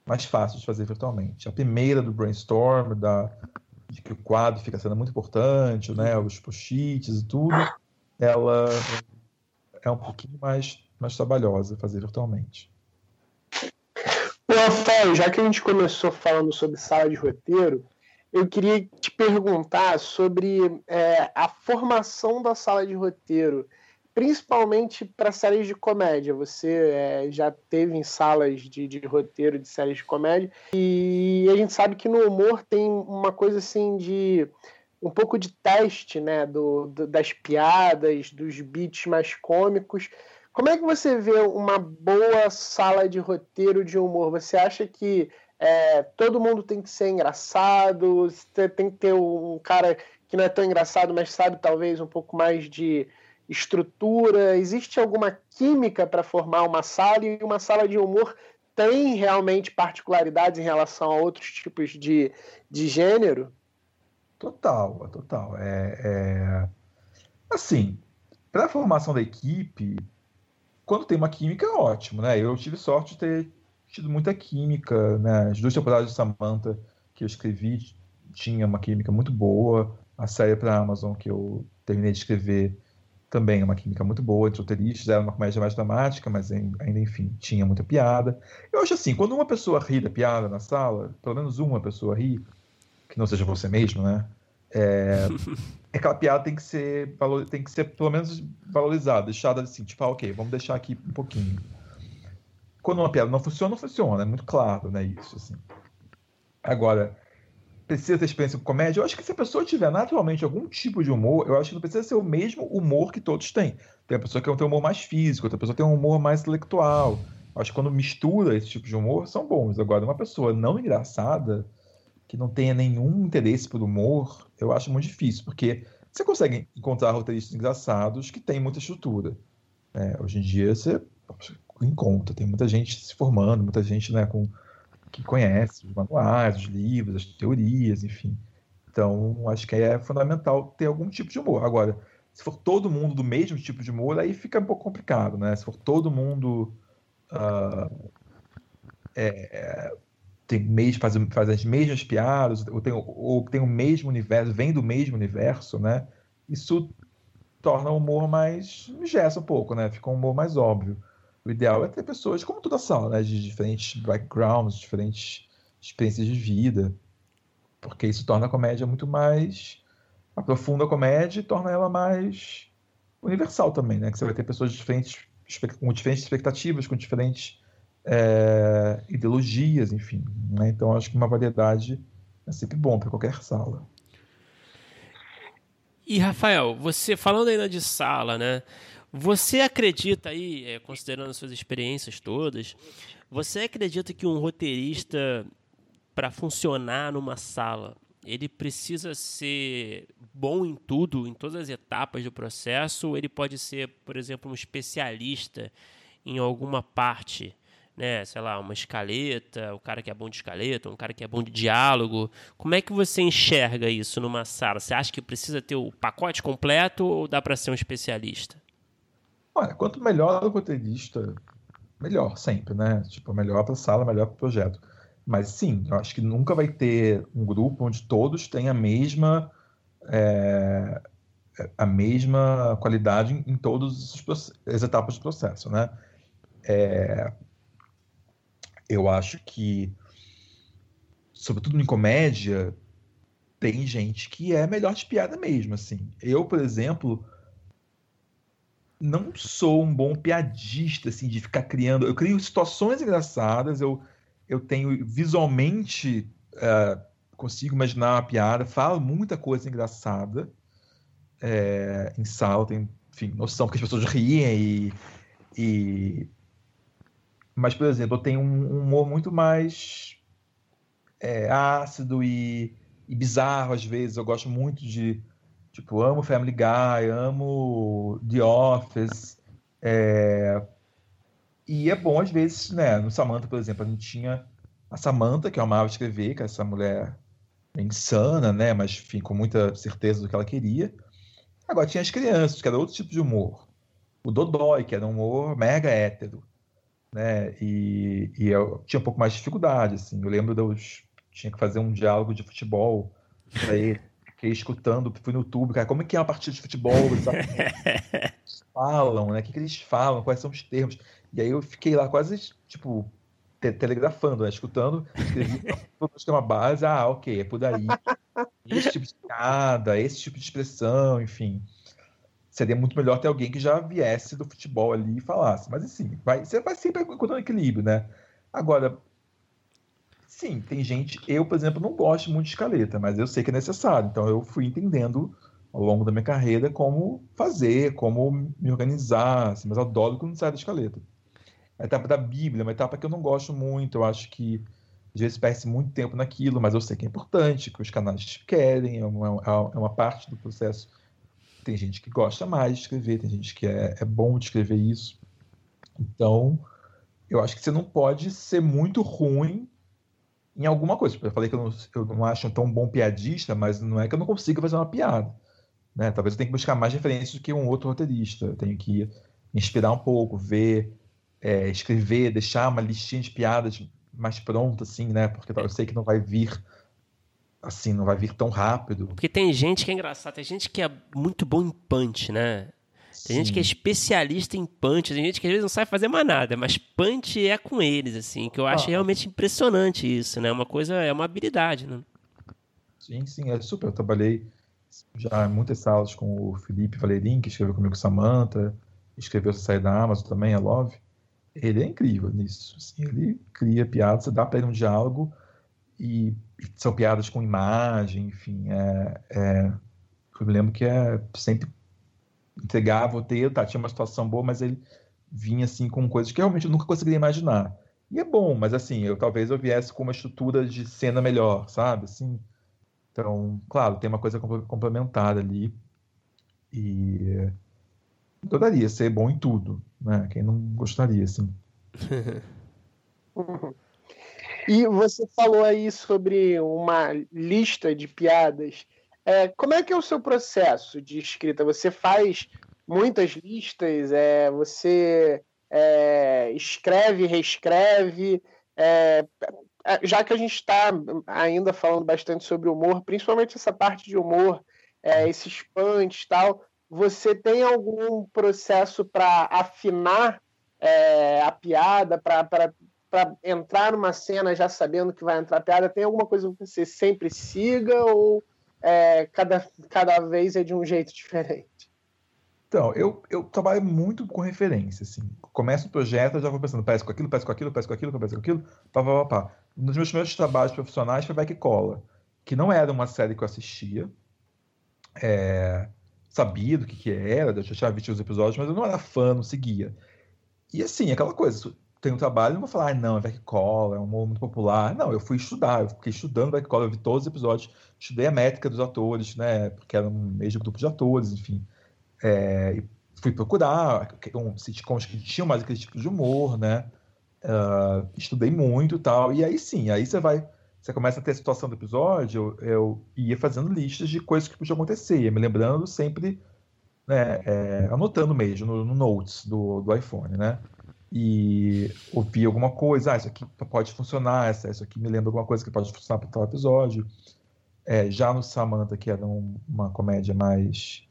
mais fácil de fazer virtualmente. A primeira do brainstorm, da, de que o quadro fica sendo muito importante, né, os post-its e tudo, ela é um pouquinho mais, mais trabalhosa fazer virtualmente. Rafael, já que a gente começou falando sobre sala de roteiro, eu queria te perguntar sobre é, a formação da sala de roteiro, principalmente para séries de comédia. Você é, já teve em salas de, de, roteiro de séries de comédia e a gente sabe que no humor tem uma coisa assim de um pouco de teste né, do, do, das piadas, dos beats mais cômicos. Como é que você vê uma boa sala de roteiro de humor? Você acha que é, todo mundo tem que ser engraçado? Tem que ter um cara que não é tão engraçado, mas sabe talvez um pouco mais de estrutura? Existe alguma química para formar uma sala e uma sala de humor tem realmente particularidades em relação a outros tipos de, de gênero? Total, total. É, é... Assim, para a formação da equipe, quando tem uma química, é ótimo, né? Eu tive sorte de ter tido muita química, né? As duas temporadas de Samantha que eu escrevi tinha uma química muito boa. A série para Amazon que eu terminei de escrever também é uma química muito boa entre roteiristas. Era uma comédia mais dramática, mas ainda, enfim, tinha muita piada. Eu acho assim, quando uma pessoa ri da piada na sala, pelo menos uma pessoa ri, que não seja você mesmo, né? É, aquela piada tem que ser tem que ser pelo menos valorizada, deixada assim, tipo, ah, ok, vamos deixar aqui um pouquinho. Quando uma piada não funciona, não funciona, é muito claro, né, isso, assim. Agora, precisa ter experiência com comédia? Eu acho que se a pessoa tiver naturalmente algum tipo de humor, eu acho que não precisa ser o mesmo humor que todos têm. Tem a pessoa que tem um humor mais físico, outra pessoa tem um humor mais intelectual. Eu acho que quando mistura esse tipo de humor, são bons. Agora, uma pessoa não engraçada, que não tenha nenhum interesse por humor, eu acho muito difícil, porque você consegue encontrar roteiristas engraçados que têm muita estrutura. Né? Hoje em dia você encontra, tem muita gente se formando, muita gente né, com, que conhece os manuais, os livros, as teorias, enfim. Então, acho que é fundamental ter algum tipo de humor. Agora, se for todo mundo do mesmo tipo de humor, aí fica um pouco complicado, né? Se for todo mundo uh, é, tem mês faz, faz as mesmas piadas, ou tem, ou tem o mesmo universo, vem do mesmo universo, né? Isso torna o humor mais. gesta um pouco, né? Fica um humor mais óbvio. O ideal é ter pessoas, como toda sala, né? De diferentes backgrounds, diferentes experiências de vida, porque isso torna a comédia muito mais aprofunda a comédia e torna ela mais universal também, né? Que você vai ter pessoas diferentes com diferentes expectativas, com diferentes é, ideologias, enfim. Né? Então acho que uma variedade é sempre bom para qualquer sala. E Rafael, você falando ainda de sala, né? Você acredita aí, é, considerando suas experiências todas, você acredita que um roteirista, para funcionar numa sala, ele precisa ser bom em tudo, em todas as etapas do processo, ou ele pode ser, por exemplo, um especialista em alguma parte, né? Sei lá, uma escaleta, o cara que é bom de escaleta, um cara que é bom de diálogo. Como é que você enxerga isso numa sala? Você acha que precisa ter o pacote completo ou dá para ser um especialista? Olha, quanto melhor o roteirista, melhor sempre, né? Tipo, melhor para a sala, melhor para o projeto. Mas sim, eu acho que nunca vai ter um grupo onde todos têm a mesma é, a mesma qualidade em, todas as etapas do processo, né? É, eu acho que, sobretudo em comédia, tem gente que é melhor de piada mesmo, assim. Eu, por exemplo, não sou um bom piadista, assim, de ficar criando. Eu crio situações engraçadas, eu, eu tenho visualmente. Uh, consigo imaginar uma piada, falo muita coisa engraçada é, em sala, tenho, enfim, noção porque as pessoas riem e, e... Mas, por exemplo, eu tenho um humor muito mais é, ácido e, e bizarro às vezes. Eu gosto muito de Tipo, amo Family Guy, amo The Office. É... E é bom, às vezes, né? No Samantha, por exemplo, a gente tinha a Samantha, que eu amava escrever, que é essa mulher insana, né? Mas, enfim, com muita certeza do que ela queria. Agora tinha as crianças, que era outro tipo de humor. O Dodói, que era um humor mega hétero, né? E, e eu tinha um pouco mais de dificuldade, assim. Eu lembro dos... Tinha que fazer um diálogo de futebol pra ele fiquei escutando, fui no YouTube, cara, como é que é uma partida de futebol? Eles falam, né? O que, que eles falam? Quais são os termos? E aí eu fiquei lá quase, tipo, te telegrafando, né? Escutando, escrevi é uma base, ah, ok, é por aí. Esse tipo de piada, esse tipo de expressão, enfim. Seria muito melhor ter alguém que já viesse do futebol ali e falasse. Mas assim, vai, você vai sempre encontrando equilíbrio, né? Agora, Sim, tem gente. Eu, por exemplo, não gosto muito de escaleta, mas eu sei que é necessário. Então eu fui entendendo ao longo da minha carreira como fazer, como me organizar. Assim, mas adoro quando sai da escaleta. A etapa da Bíblia é uma etapa que eu não gosto muito. Eu acho que às vezes perde muito tempo naquilo, mas eu sei que é importante, que os canais querem, é uma, é uma parte do processo. Tem gente que gosta mais de escrever, tem gente que é, é bom de escrever isso. Então, eu acho que você não pode ser muito ruim em alguma coisa. Eu falei que eu não, eu não acho tão bom piadista, mas não é que eu não consiga fazer uma piada. Né? Talvez eu tenha que buscar mais referências do que um outro roteirista. Eu tenho que inspirar um pouco, ver, é, escrever, deixar uma listinha de piadas mais pronta, assim, né? Porque eu sei que não vai vir assim, não vai vir tão rápido. Porque tem gente que é engraçado, tem gente que é muito bom em punch, né? Tem gente que é especialista em punch, tem gente que às vezes não sabe fazer mais nada, mas punch é com eles, assim, que eu acho ah. realmente impressionante isso, né? Uma coisa, é uma habilidade, né? Sim, sim, é super. Eu trabalhei já em muitas salas com o Felipe Valerim, que escreveu comigo Samantha, escreveu Sair da Amazon também, a Love. Ele é incrível nisso. Assim, ele cria piadas, você dá para ele um diálogo e, e, são piadas com imagem, enfim. É, é, eu me lembro que é sempre entregava o ter, tá, tinha uma situação boa, mas ele vinha assim com coisas que realmente eu nunca conseguiria imaginar. E é bom, mas assim, eu talvez eu viesse com uma estrutura de cena melhor, sabe? Assim, então, claro, tem uma coisa complementar ali. E adoraria ser bom em tudo, né? Quem não gostaria, assim. e você falou aí sobre uma lista de piadas é, como é que é o seu processo de escrita? Você faz muitas listas? É, você é, escreve, reescreve? É, é, já que a gente está ainda falando bastante sobre humor, principalmente essa parte de humor, é, esses punch e tal, você tem algum processo para afinar é, a piada, para entrar numa cena já sabendo que vai entrar piada? Tem alguma coisa que você sempre siga ou é, cada, cada vez é de um jeito diferente? Então, eu, eu trabalho muito com referência, assim. Começo o projeto, eu já vou pensando, parece com aquilo, parece com aquilo, parece com aquilo, parece com aquilo, pá, pá, pá, pá. Nos meus primeiros trabalhos profissionais foi Que Cola, que não era uma série que eu assistia, é, sabia do que, que era, eu já tinha visto os episódios, mas eu não era fã, não seguia. E assim, aquela coisa, tem um trabalho, não vou falar, ah, não, é Cola, é um humor muito popular. Não, eu fui estudar, eu fiquei estudando Cola, eu vi todos os episódios, estudei a métrica dos atores, né, porque era um mesmo grupo de atores, enfim. É, fui procurar um, sitcoms que tinham mais aquele tipo de humor, né? Uh, estudei muito e tal. E aí sim, aí você vai. Você começa a ter a situação do episódio, eu, eu ia fazendo listas de coisas que podiam acontecer, ia me lembrando sempre, né, é, anotando mesmo no, no, Notes do, do iPhone, né? E ouvir alguma coisa, ah, isso aqui pode funcionar, isso aqui me lembra alguma coisa que pode funcionar para tal episódio. É, já no Samantha, que era um, uma comédia mais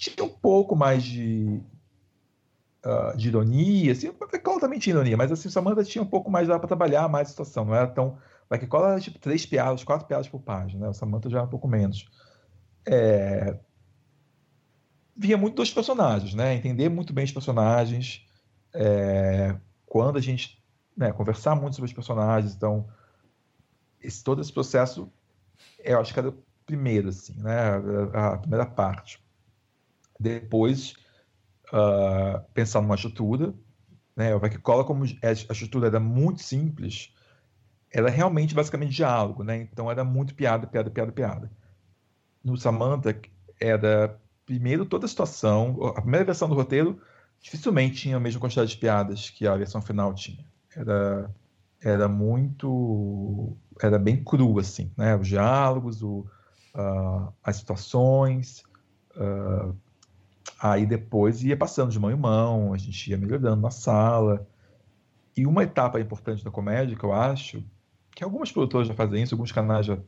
tinha um pouco mais de, uh, de ironia, assim, Cola também tinha ironia, mas assim, Samantha tinha um pouco mais, para trabalhar mais a situação, não era tão... Black Cola era tipo três piadas, quatro piadas por página, né? O Samantha já era um pouco menos. É... Via muito dos personagens, né? Entender muito bem os personagens, é... quando a gente né, conversar muito sobre os personagens, então esse, todo esse processo, eu acho que era o primeiro, assim, né? A, a primeira parte. Depois, uh, pensar numa estrutura. Né? O Vaquicola, como a estrutura era muito simples, era realmente basicamente diálogo, né? Então era muito piada, piada, piada, piada. No Samantha era primeiro toda a situação, a primeira versão do roteiro dificilmente tinha a mesma quantidade de piadas que a versão final tinha. Era era muito era bem cru assim, né? Os diálogos, o, uh, as situações, uh, Aí depois ia passando de mão em mão, a gente ia melhorando na sala. E uma etapa importante da comédia, que eu acho, que algumas produtoras já fazem isso, alguns canais já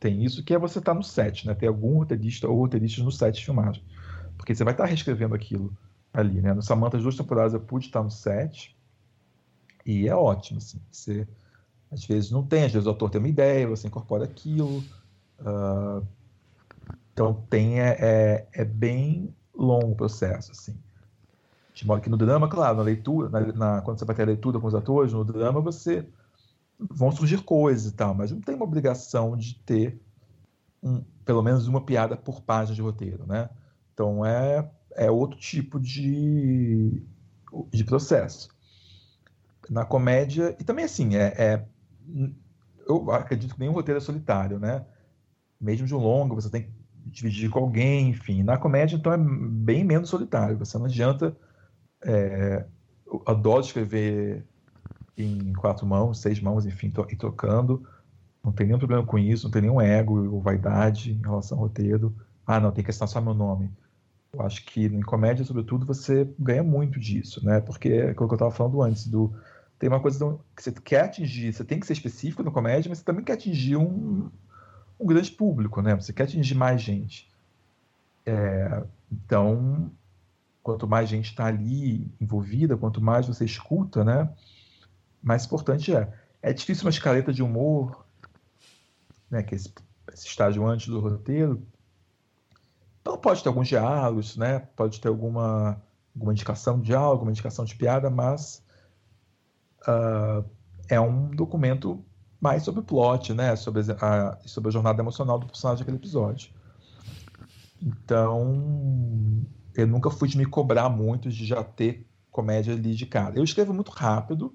têm isso, que é você estar tá no set, né? Ter algum roteirista ou roteirista no set de filmagem. Porque você vai estar tá reescrevendo aquilo ali, né? No Samantha, as duas temporadas eu pude estar no set e é ótimo, assim. Você, às vezes não tem, às vezes o autor tem uma ideia, você incorpora aquilo. Uh, então tem, é, é, é bem longo processo, assim. De modo que no drama, claro, na leitura, na, na, quando você vai ter a leitura com os atores, no drama você vão surgir coisas e tal, mas não tem uma obrigação de ter um, pelo menos uma piada por página de roteiro, né? Então é, é outro tipo de, de processo. Na comédia, e também assim, é, é eu acredito que nenhum roteiro é solitário, né? Mesmo de um longo, você tem dividir com alguém, enfim. Na comédia, então, é bem menos solitário. Você não adianta. É, eu adoro escrever em quatro mãos, seis mãos, enfim, to, e tocando. Não tem nenhum problema com isso, não tem nenhum ego ou vaidade em relação ao roteiro. Ah, não, tem que assinar só meu nome. Eu acho que em comédia, sobretudo, você ganha muito disso, né? Porque é aquilo que eu estava falando antes, do tem uma coisa que você quer atingir, você tem que ser específico na comédia, mas você também quer atingir um, um grande público, né? Você quer atingir mais gente. É, então, quanto mais gente está ali envolvida, quanto mais você escuta, né? Mais importante é. É difícil uma escaleta de humor, né? Que é esse, esse estágio antes do roteiro. Pode ter alguns diálogos, né? Pode ter alguma, alguma indicação de diálogo, alguma indicação de piada, mas uh, é um documento mais sobre o plot, né? Sobre a, sobre a jornada emocional do personagem daquele episódio. Então, eu nunca fui de me cobrar muito de já ter comédia ali de cara. Eu escrevo muito rápido.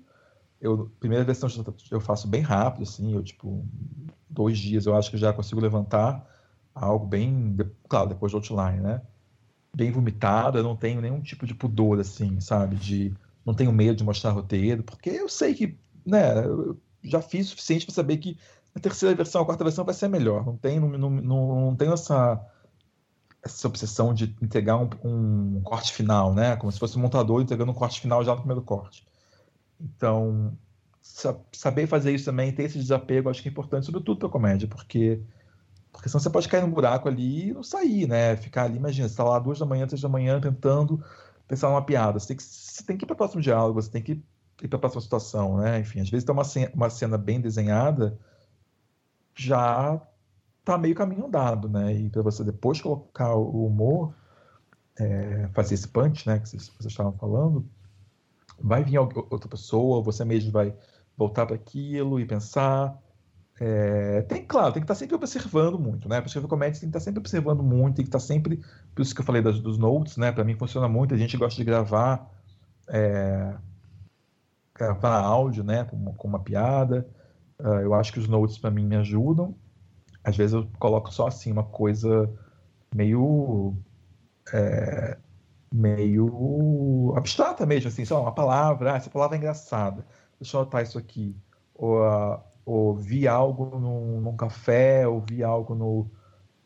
Eu, primeira versão eu faço bem rápido, assim, eu, tipo, dois dias eu acho que já consigo levantar algo bem, claro, depois do outline, né? Bem vomitado, eu não tenho nenhum tipo de pudor, assim, sabe? De, não tenho medo de mostrar roteiro, porque eu sei que, né, já fiz o suficiente para saber que a terceira versão, a quarta versão vai ser melhor. Não tem, não, não, não tem essa, essa obsessão de entregar um, um, corte final, né? Como se fosse um montador entregando um corte final já no primeiro corte. Então, saber fazer isso também, ter esse desapego, acho que é importante, sobretudo para comédia, porque porque senão você pode cair num buraco ali e não sair, né? Ficar ali, imagina, você está lá duas da manhã, três da manhã, tentando pensar numa piada. Você tem que, você tem que ir para o próximo diálogo, você tem que ir para a próxima situação, né? Enfim, às vezes tem uma cena, uma cena bem desenhada, já tá meio caminho andado, né? E para você depois colocar o humor, é, fazer esse punch, né? Que vocês, vocês estavam falando, vai vir outra pessoa, você mesmo vai voltar para aquilo e pensar. É, tem, claro, tem que estar tá sempre observando muito, né? Para escrever comédia, tem que estar tá sempre observando muito, tem que estar tá sempre. Por isso que eu falei das, dos notes, né? Para mim funciona muito, a gente gosta de gravar. É, gravar áudio, né? Com uma, com uma piada. Uh, eu acho que os notes para mim me ajudam. Às vezes eu coloco só assim uma coisa meio. É, meio abstrata mesmo, assim, só uma palavra, ah, essa palavra é engraçada, deixa eu anotar isso aqui. Ou, uh, ou vi algo num, num café, ou vi algo no,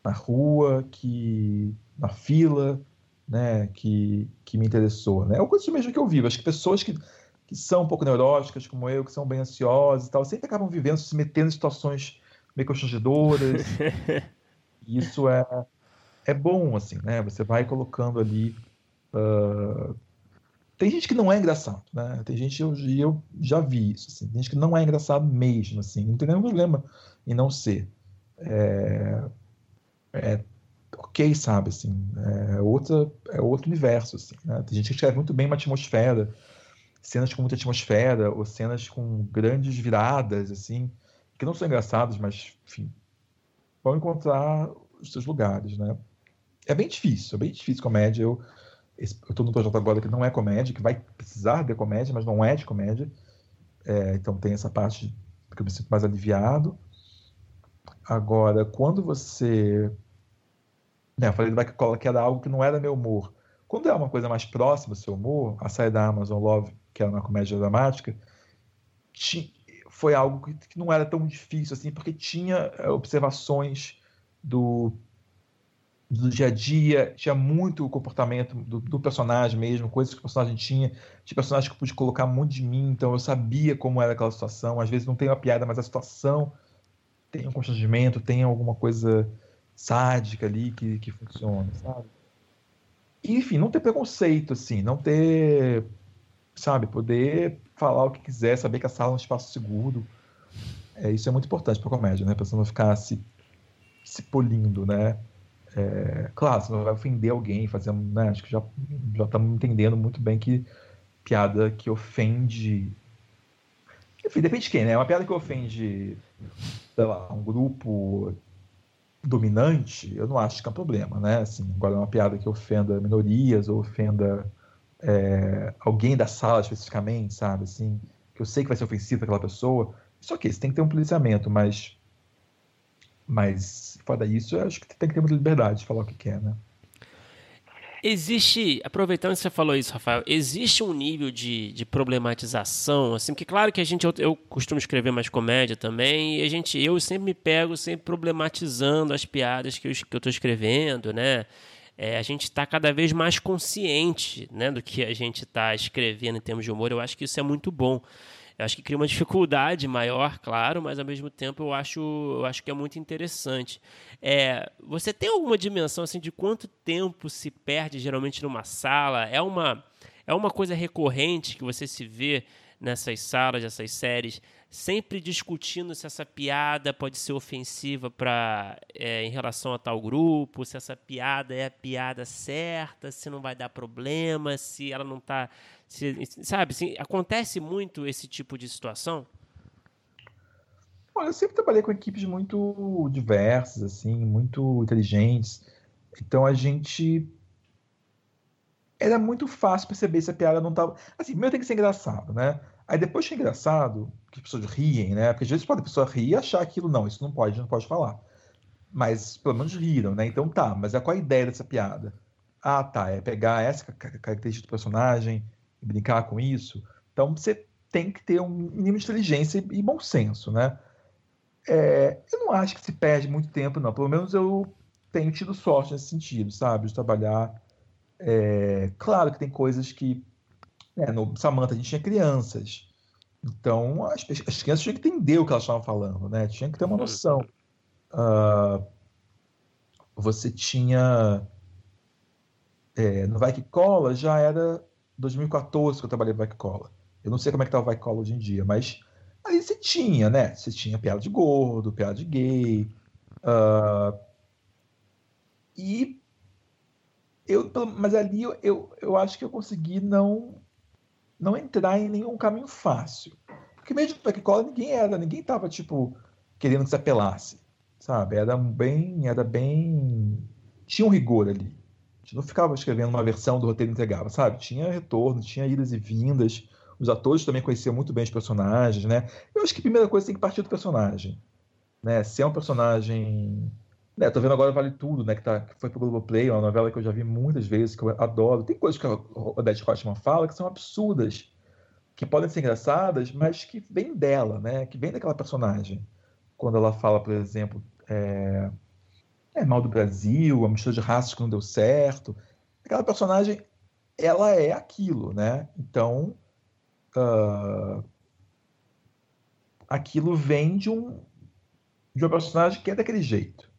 na rua, que na fila, né, que, que me interessou, né? É o coisa mesmo que eu vivo. Acho que pessoas que, que são um pouco neuróticas, como eu, que são bem ansiosas e tal, sempre acabam vivendo, se metendo em situações meio constrangedoras. isso é, é bom, assim, né? Você vai colocando ali Uh, tem gente que não é engraçado, né? Tem gente, eu, eu já vi isso, assim, tem gente que não é engraçado mesmo, assim, não tem nenhum problema em não ser. É, é ok, sabe, assim, é, outra, é outro universo, assim, né? Tem gente que escreve muito bem uma atmosfera, cenas com muita atmosfera, ou cenas com grandes viradas, assim, que não são engraçados, mas, enfim, vão encontrar os seus lugares, né? É bem difícil, é bem difícil comédia, eu eu estou no projeto agora que não é comédia, que vai precisar de comédia, mas não é de comédia. É, então tem essa parte que eu me sinto mais aliviado. Agora, quando você. Né, eu falei do Back Cola que era algo que não era meu humor. Quando é uma coisa mais próxima do seu humor, a saída da Amazon Love, que era uma comédia dramática, foi algo que não era tão difícil assim, porque tinha é, observações do do dia a dia, tinha muito o comportamento do, do, personagem mesmo, coisas que o personagem tinha. Tinha personagens que eu pude colocar muito de mim, então eu sabia como era aquela situação. Às vezes não tem uma piada, mas a situação tem um constrangimento, tem alguma coisa sádica ali que, que funciona, sabe? Enfim, não ter preconceito, assim, não ter, sabe, poder falar o que quiser, saber que a sala é um espaço seguro. É, isso é muito importante para comédia, né? Pra você não ficar se, se polindo, né? É, claro, você não vai ofender alguém, fazendo, né, acho que já já estamos entendendo muito bem que piada que ofende, enfim, depende de quem, né? Uma piada que ofende, sei lá, um grupo dominante, eu não acho que é um problema, né? Assim, agora uma piada que ofenda minorias ou ofenda é, alguém da sala especificamente, sabe? Assim, que eu sei que vai ser ofensivo para aquela pessoa, isso ok, você tem que ter um policiamento, mas mas, fora isso, eu acho que tem que ter muita liberdade de falar o que quer, né? Existe, aproveitando que você falou isso, Rafael, existe um nível de, de problematização, assim, que claro que a gente, eu, eu, costumo escrever mais comédia também, e a gente, eu sempre me pego sempre problematizando as piadas que eu, que eu escrevendo, né? É, a gente está cada vez mais consciente né, do que a gente está escrevendo em termos de humor, eu acho que isso é muito bom. Eu acho que cria uma dificuldade maior, claro, mas ao mesmo tempo eu acho, eu acho que é muito interessante. É, você tem alguma dimensão assim de quanto tempo se perde geralmente numa sala? É uma, é uma coisa recorrente que você se vê nessas salas, essas séries, sempre discutindo se essa piada pode ser ofensiva para é, em relação a tal grupo, se essa piada é a piada certa, se não vai dar problema, se ela não está se, sabe, assim, acontece muito esse tipo de situação? Olha, eu sempre trabalhei com equipes muito diversas, assim, muito inteligentes. Então a gente era muito fácil perceber se a piada não estava. Assim, primeiro tem que ser engraçado, né? Aí depois que é engraçado, que as pessoas riem, né? Porque às vezes pode a pessoa rir e achar aquilo, não, isso não pode, não pode falar. Mas pelo menos riram, né? Então tá, mas é qual a ideia dessa piada? Ah, tá, é pegar essa característica do personagem, brincar com isso. Então você tem que ter um mínimo de inteligência e bom senso, né? É, eu não acho que se perde muito tempo, não. Pelo menos eu tenho tido sorte nesse sentido, sabe? De trabalhar. É, claro que tem coisas que. Né, no Samantha a gente tinha crianças. Então as, as, crianças tinham que entender o que elas estavam falando, né? Tinha que ter uma uhum. noção. Uh, você tinha. É, no Vai Que Cola já era 2014 que eu trabalhei Black Cola. Eu não sei como é que tá o Vai Cola hoje em dia, mas ali você tinha, né? Você tinha piada de gordo, piada de gay. Uh, e eu, mas ali eu, eu, eu acho que eu consegui não não entrar em nenhum caminho fácil. Porque mesmo no Vai Cola ninguém era, ninguém tava tipo querendo que se apelasse, sabe? Era bem, era bem tinha um rigor ali. Gente não ficava escrevendo uma versão do roteiro e entregava, sabe? Tinha retorno, tinha idas e vindas. Os atores também conheciam muito bem os personagens, né? Eu acho que a primeira coisa tem que partir do personagem, né? Se é um personagem, né? Tô vendo agora Vale Tudo, né? Que, tá, que foi pro Globoplay, uma novela que eu já vi muitas vezes, que eu adoro. Tem coisas que a Odete Roitman fala que são absurdas, que podem ser engraçadas, mas que vêm dela, né? Que vem daquela personagem. Quando ela fala, por exemplo, é, é mal do Brasil, a mistura de raças que não deu certo. Aquela personagem, ela é aquilo, né? Então, uh, aquilo vem de um de uma personagem que é daquele jeito,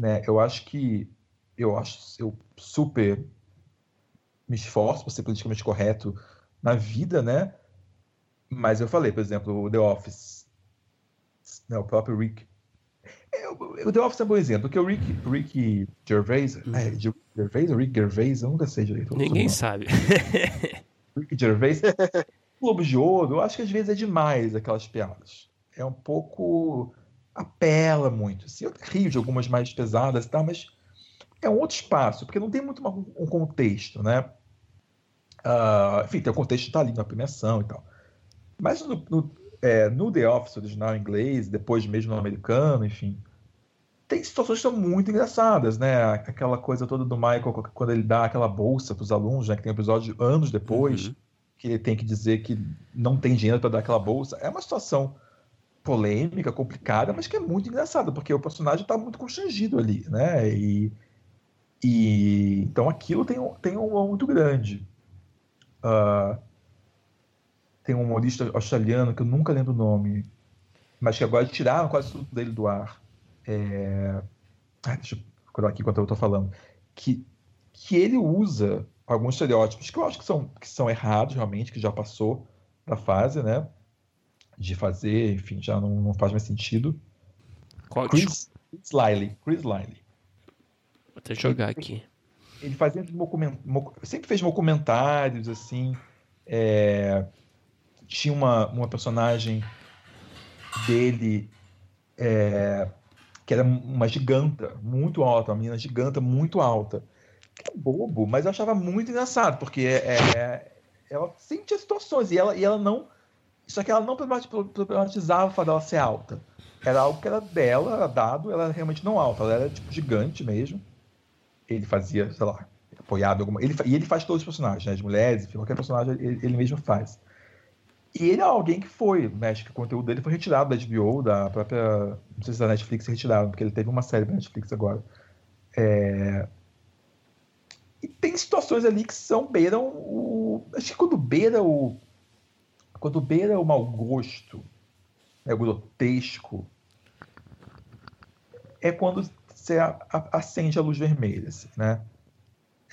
né? Eu acho que eu acho eu super me esforço para ser politicamente correto na vida, né? Mas eu falei, por exemplo, o The Office, né, o próprio Rick o The Office é um bom exemplo, porque o Rick, Rick Gervais, hum. é, Gervais ou Rick Gervais, eu nunca sei direito. Ninguém sabe. Rick Gervais, Globo de Ouro, eu acho que às vezes é demais aquelas piadas. É um pouco. apela muito. Assim, eu rio de algumas mais pesadas e tal, mas é um outro espaço, porque não tem muito um contexto, né? Uh, enfim, tem o contexto está ali na premiação e tal. Mas no, no é, no The Office original em inglês, depois mesmo no americano, enfim, tem situações que são muito engraçadas, né? Aquela coisa toda do Michael, quando ele dá aquela bolsa para os alunos, né? Que tem um episódio anos depois, uhum. que ele tem que dizer que não tem dinheiro para dar aquela bolsa. É uma situação polêmica, complicada, mas que é muito engraçada, porque o personagem está muito constrangido ali, né? E, e então aquilo tem um, tem um muito grande. Uh, tem um humorista australiano que eu nunca lembro o nome, mas que agora tiraram quase tudo dele do ar. É... Ah, deixa eu procurar aqui enquanto eu estou falando. Que, que ele usa alguns estereótipos que eu acho que são, que são errados realmente, que já passou da fase, né? De fazer, enfim, já não, não faz mais sentido. Qual Chris, Chris Liley. Chris Liley. Vou até jogar ele, aqui. Ele fazia sempre fez documentários assim. É, tinha uma, uma personagem dele é, que era uma giganta muito alta, uma menina giganta muito alta. É bobo, mas eu achava muito engraçado, porque é, é, ela sentia situações e ela, e ela não. Só que ela não problematizava o fato dela ser alta. Era algo que era dela, era dado, ela era realmente não alta, ela era tipo gigante mesmo. Ele fazia, sei lá, apoiado alguma. Ele, e ele faz todos os personagens, né? Mulheres, qualquer personagem ele, ele mesmo faz. E ele é alguém que foi, mexe que o conteúdo dele foi retirado da HBO, da própria. Não sei se da Netflix retiraram, porque ele teve uma série da Netflix agora. É... E tem situações ali que são beiram o. Acho que quando beira o. Quando beira o mau gosto, é o grotesco, é quando você acende a luz vermelha, assim, né?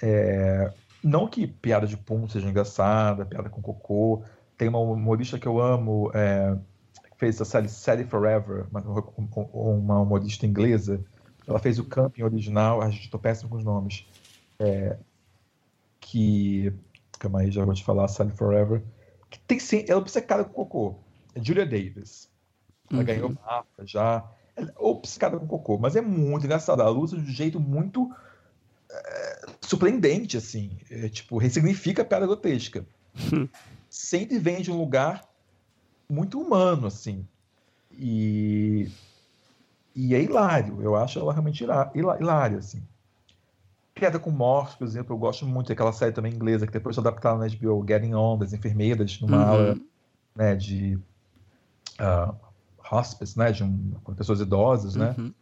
É... Não que piada de pum seja engraçada, piada com cocô, tem uma humorista que eu amo, é, que fez a série Sally Forever, uma, uma humorista inglesa. Ela fez o Camping original, a gente estou péssimo com os nomes. É, que. Calma aí, já vou te falar, Sally Forever. Que tem sim, ela é obcecada com cocô. É Julia Davis. Ela uhum. ganhou mapa já. Ela é obcecada com cocô, mas é muito engraçada. Ela usa de um jeito muito é, surpreendente, assim. É, tipo, ressignifica a piada grotesca. sempre vem de um lugar muito humano, assim. E, e é hilário. Eu acho ela realmente hilária, assim. Piada com morte, por exemplo, eu gosto muito daquela série também inglesa que depois foi adaptada na HBO, Getting On, das enfermeiras, numa uhum. aula né, de uh, hospice, né, de um, pessoas idosas, né, uhum.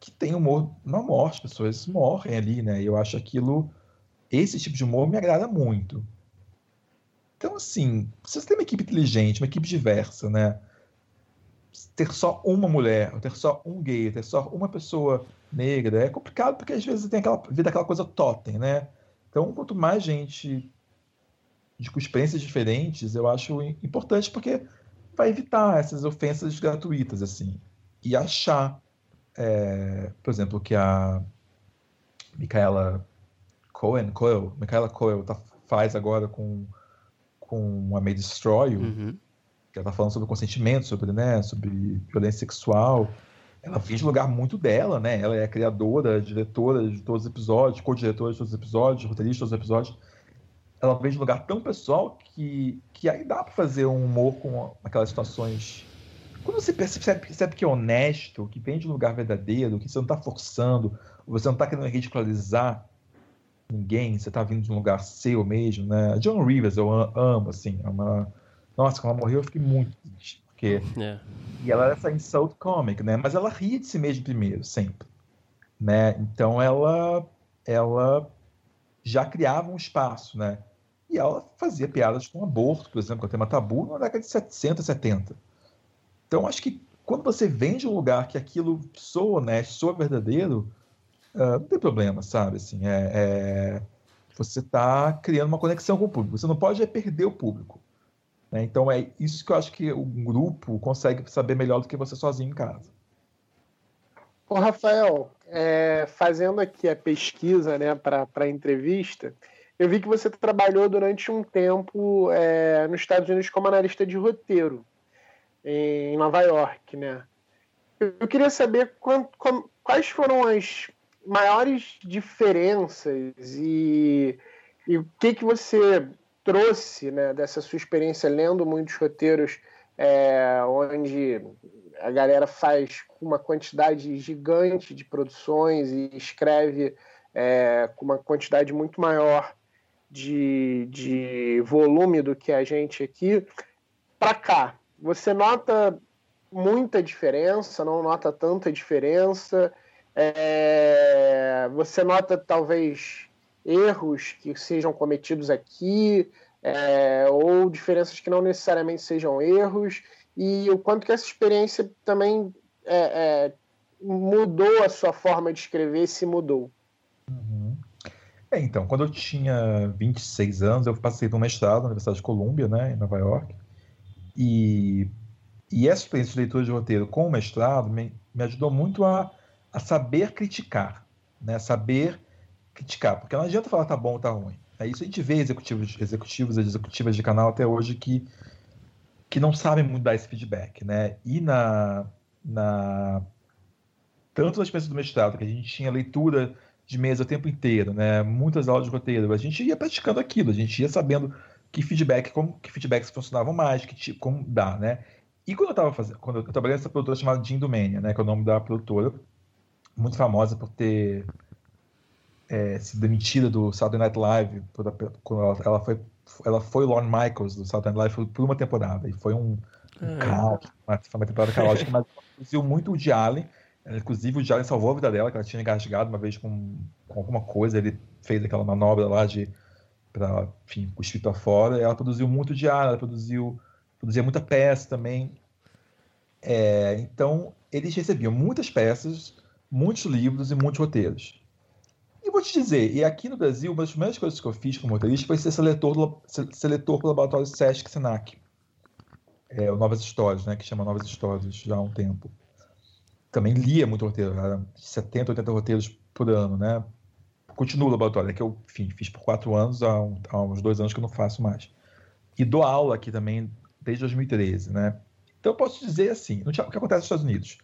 que tem humor na morte, pessoas morrem ali, né, e eu acho aquilo, esse tipo de humor me agrada muito. Então, assim, você tem uma equipe inteligente, uma equipe diversa, né? Ter só uma mulher, ter só um gay, ter só uma pessoa negra é complicado porque às vezes tem aquela vida aquela coisa totem, né? Então, quanto mais gente de com experiências diferentes, eu acho importante porque vai evitar essas ofensas gratuitas, assim. E achar, é, por exemplo, que a Micaela Cohen, Coel, Micaela Coel tá, faz agora com, com a May Destroy, uhum. que ela tá falando sobre consentimento, sobre, né, sobre violência sexual. Ela vem de lugar muito dela, né? Ela é a criadora, diretora de todos os episódios, co-diretora de todos os episódios, roteirista de todos os episódios ela vem de um lugar tão pessoal que, que aí dá para fazer um humor com aquelas situações. Quando você percebe, percebe que é honesto, que vem de um lugar verdadeiro, que você não está forçando, você não está querendo ridicularizar ninguém, você está vindo de um lugar seu mesmo, né? A John Rivers eu amo, assim, é uma... Nossa, quando ela morreu eu fiquei muito triste, porque... É. E ela era essa insult comic, né? Mas ela ria de si mesma primeiro, sempre, né? Então ela, ela já criava um espaço, né? E ela fazia piadas com aborto, por exemplo, com o tema tabu, na década de 60, 70. Então, acho que quando você vem de um lugar que aquilo soa honesto, soa verdadeiro, uh, não tem problema, sabe? Assim, é, é... você está criando uma conexão com o público. Você não pode é perder o público. Né? Então, é isso que eu acho que o grupo consegue saber melhor do que você sozinho em casa. Ô, Rafael, é, fazendo aqui a pesquisa né, para a entrevista, eu vi que você trabalhou durante um tempo é, nos Estados Unidos como analista de roteiro, em Nova York, né? Eu queria saber quant, quais foram as maiores diferenças e, e, o que, que você trouxe né, dessa sua experiência lendo muitos roteiros é, onde a galera faz uma quantidade gigante de produções e escreve é, com uma quantidade muito maior de, de volume do que a gente aqui, para cá. Você nota muita diferença, não nota tanta diferença? É, você nota talvez erros que sejam cometidos aqui, é, ou diferenças que não necessariamente sejam erros, e o quanto que essa experiência também é, é mudou a sua forma de escrever, se mudou. Uhum. É, então, quando eu tinha 26 anos, eu passei por um mestrado na Universidade de Colômbia, né, em Nova York. E, e essa experiência de leitura de roteiro com o mestrado me, me ajudou muito a, a saber criticar, né, saber criticar, porque não adianta falar tá bom tá ruim. É isso a gente vê executivos, executivos executivas de canal até hoje que, que não sabem muito dar esse feedback, né? E na, na tanto na experiência do mestrado, que a gente tinha leitura de mesa o tempo inteiro, né? Muitas aulas de roteiro. A gente ia praticando aquilo, a gente ia sabendo que feedback, como que feedbacks funcionavam mais, que tipo, como dá, né? E quando eu estava fazendo, quando eu trabalhei nessa produtora chamada Jim Domania, né, que é o nome da produtora, muito famosa por ter é, se demitida do Saturday Night Live, por, quando ela, ela, foi ela foi Lorne Michaels do Saturday Night Live por uma temporada e foi um, um caos, uma, uma temporada caótica, mas produziu muito o de Allen Inclusive, o Jalen salvou a vida dela, que ela tinha engasgado uma vez com, com alguma coisa. Ele fez aquela manobra lá de para, enfim, cuspir para fora. Ela produziu muito diário, ela produziu produzia muita peça também. É, então, eles recebiam muitas peças, muitos livros e muitos roteiros. E vou te dizer, e aqui no Brasil, uma das primeiras coisas que eu fiz como roteirista foi ser seletor, seletor para o laboratório Sesc Senac. É, Novas Histórias, né, que chama Novas Histórias já há um tempo também lia muito roteiro, era 70, 80 roteiros por ano, né? Continuo o laboratório, é que eu enfim, fiz por quatro anos, há, um, há, uns dois anos que eu não faço mais. E dou aula aqui também desde 2013, né? Então eu posso dizer assim, o que acontece nos Estados Unidos?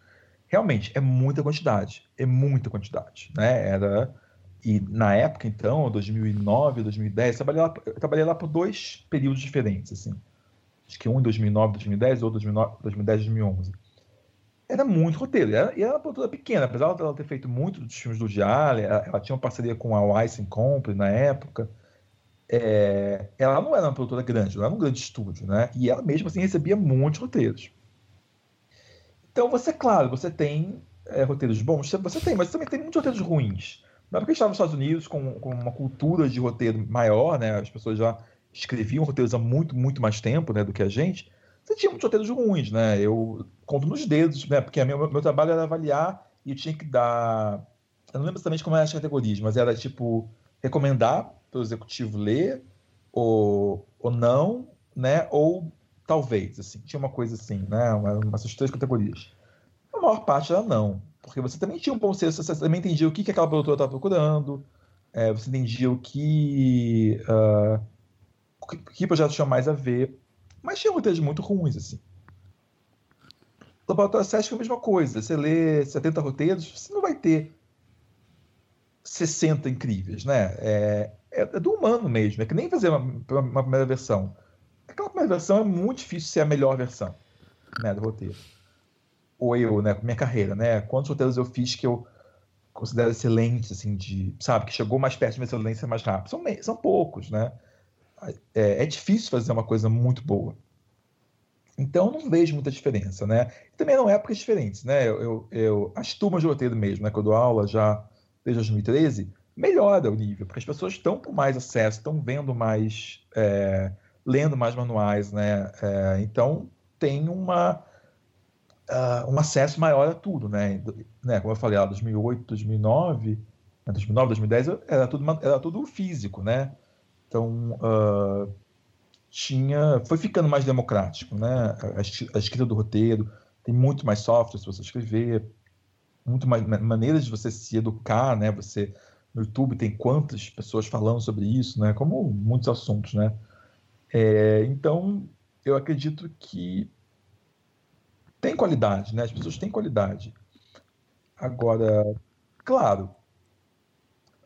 Realmente, é muita quantidade, é muita quantidade, né? Era... E na época, então, 2009, 2010, eu trabalhei lá, trabalhei lá por dois períodos diferentes, assim. Acho que um em 2009, 2010, outro em 2010, 2011 era muito roteiro. Era, e era uma produtora pequena, apesar dela ter feito muito dos filmes do Diário, ela, ela, tinha uma parceria com a Weiss Company na época. É, ela não era uma produtora grande, não era um grande estúdio, né? E ela mesmo assim recebia muitos roteiros. Então você, claro, você tem é, roteiros bons, você tem, mas também tem muitos roteiros ruins. Na época que estava nos Estados Unidos com, com uma cultura de roteiro maior, né? As pessoas já escreviam roteiros há muito, muito mais tempo né, do que a gente você tinha muitos roteiros ruins, né? Eu conto nos dedos, né? Porque meu, meu trabalho era avaliar e eu tinha que dar. Eu não lembro exatamente como eram as categorias, mas era tipo recomendar para o executivo ler, ou, ou não, né? Ou talvez, assim. Tinha uma coisa assim, né? Essas três categorias. A maior parte era não. Porque você também tinha um bom senso, você também entendia o que, que aquela produtora estava procurando, é, você entendia o que, uh, que, que projetos tinham mais a ver. Mas tinha roteiros muito ruins, assim. Laboratório SESC é a mesma coisa. Você lê 70 roteiros, você não vai ter 60 incríveis, né? É, é, é do humano mesmo. É que nem fazer uma, uma, primeira versão. Aquela primeira versão é muito difícil ser a melhor versão né, do roteiro. Ou eu, né, com minha carreira, né? Quantos roteiros eu fiz que eu considero excelentes, assim, de, sabe, que chegou mais perto de uma excelência mais rápido? São, são poucos, né? É, é difícil fazer uma coisa muito boa. Então, não vejo muita diferença, né? Também não épocas diferentes, né? Eu, eu, eu, as turmas de roteiro mesmo, né? Que eu dou aula já desde 2013, melhora o nível, porque as pessoas estão com mais acesso, estão vendo mais, é, lendo mais manuais, né? É, então, tem uma, uh, um acesso maior a tudo, né? né? Como eu falei, lá, 2008, 2009, 2009, 2010, era tudo, era tudo físico, né? Então, uh, tinha foi ficando mais democrático, né? A, a escrita do roteiro tem muito mais softwares para você escrever, muito mais maneiras de você se educar, né? Você no YouTube tem quantas pessoas falando sobre isso, né? Como muitos assuntos, né? É, então eu acredito que tem qualidade, né? As pessoas têm qualidade. Agora, claro,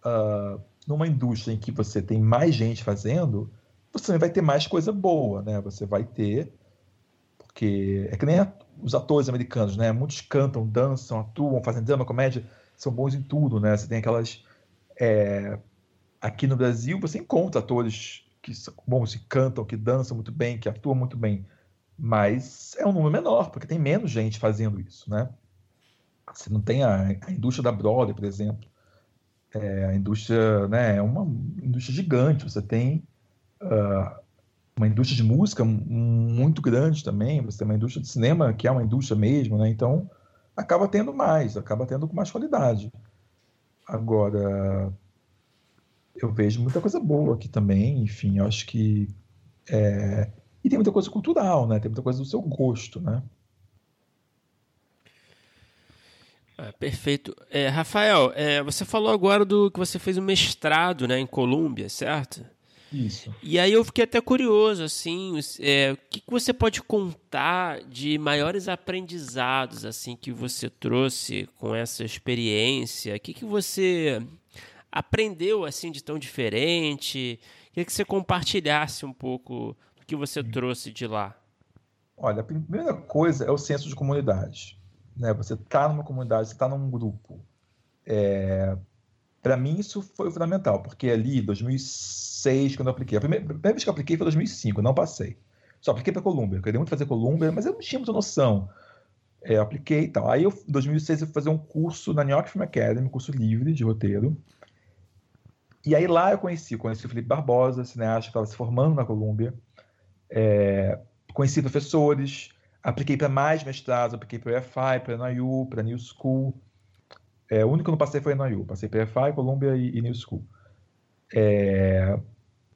uh, numa indústria em que você tem mais gente fazendo, você vai ter mais coisa boa, né? Você vai ter. Porque é que nem os atores americanos, né? Muitos cantam, dançam, atuam, fazem drama, comédia, são bons em tudo, né? Você tem aquelas. É... Aqui no Brasil, você encontra atores que bom, se cantam, que dançam muito bem, que atuam muito bem. Mas é um número menor, porque tem menos gente fazendo isso, né? Você não tem a, a indústria da Broadway, por exemplo. É, a indústria né, é uma indústria gigante. Você tem uh, uma indústria de música muito grande também, você tem uma indústria de cinema que é uma indústria mesmo, né? Então acaba tendo mais, acaba tendo com mais qualidade. Agora eu vejo muita coisa boa aqui também, enfim, eu acho que é... e tem muita coisa cultural, né? Tem muita coisa do seu gosto, né? Ah, perfeito. É, Rafael, é, você falou agora do que você fez o mestrado né, em Colômbia, certo? Isso. E aí eu fiquei até curioso, assim, é, o que, que você pode contar de maiores aprendizados, assim, que você trouxe com essa experiência? O que, que você aprendeu, assim, de tão diferente? Queria que você compartilhasse um pouco do que você trouxe de lá. Olha, a primeira coisa é o senso de comunidade. Né? Você está numa comunidade, você está num grupo. É... Para mim, isso foi fundamental, porque ali, 2006, 2006, quando eu apliquei. A primeira, a primeira vez que eu apliquei foi em 2005, não passei. Só apliquei para Colômbia. Eu queria muito fazer Colômbia, mas eu não tinha muita noção. É, eu apliquei e tal. Aí, eu, em 2006, eu fui fazer um curso na New York Film Academy, curso livre de roteiro. E aí lá eu conheci, conheci o Felipe Barbosa, cineasta que estava se formando na Colômbia. É, conheci professores, apliquei para mais mestrados, apliquei para o EFI, para a NYU, para a New School. É, o único que eu não passei foi a NYU, passei para EFI, Colômbia e, e New School. É,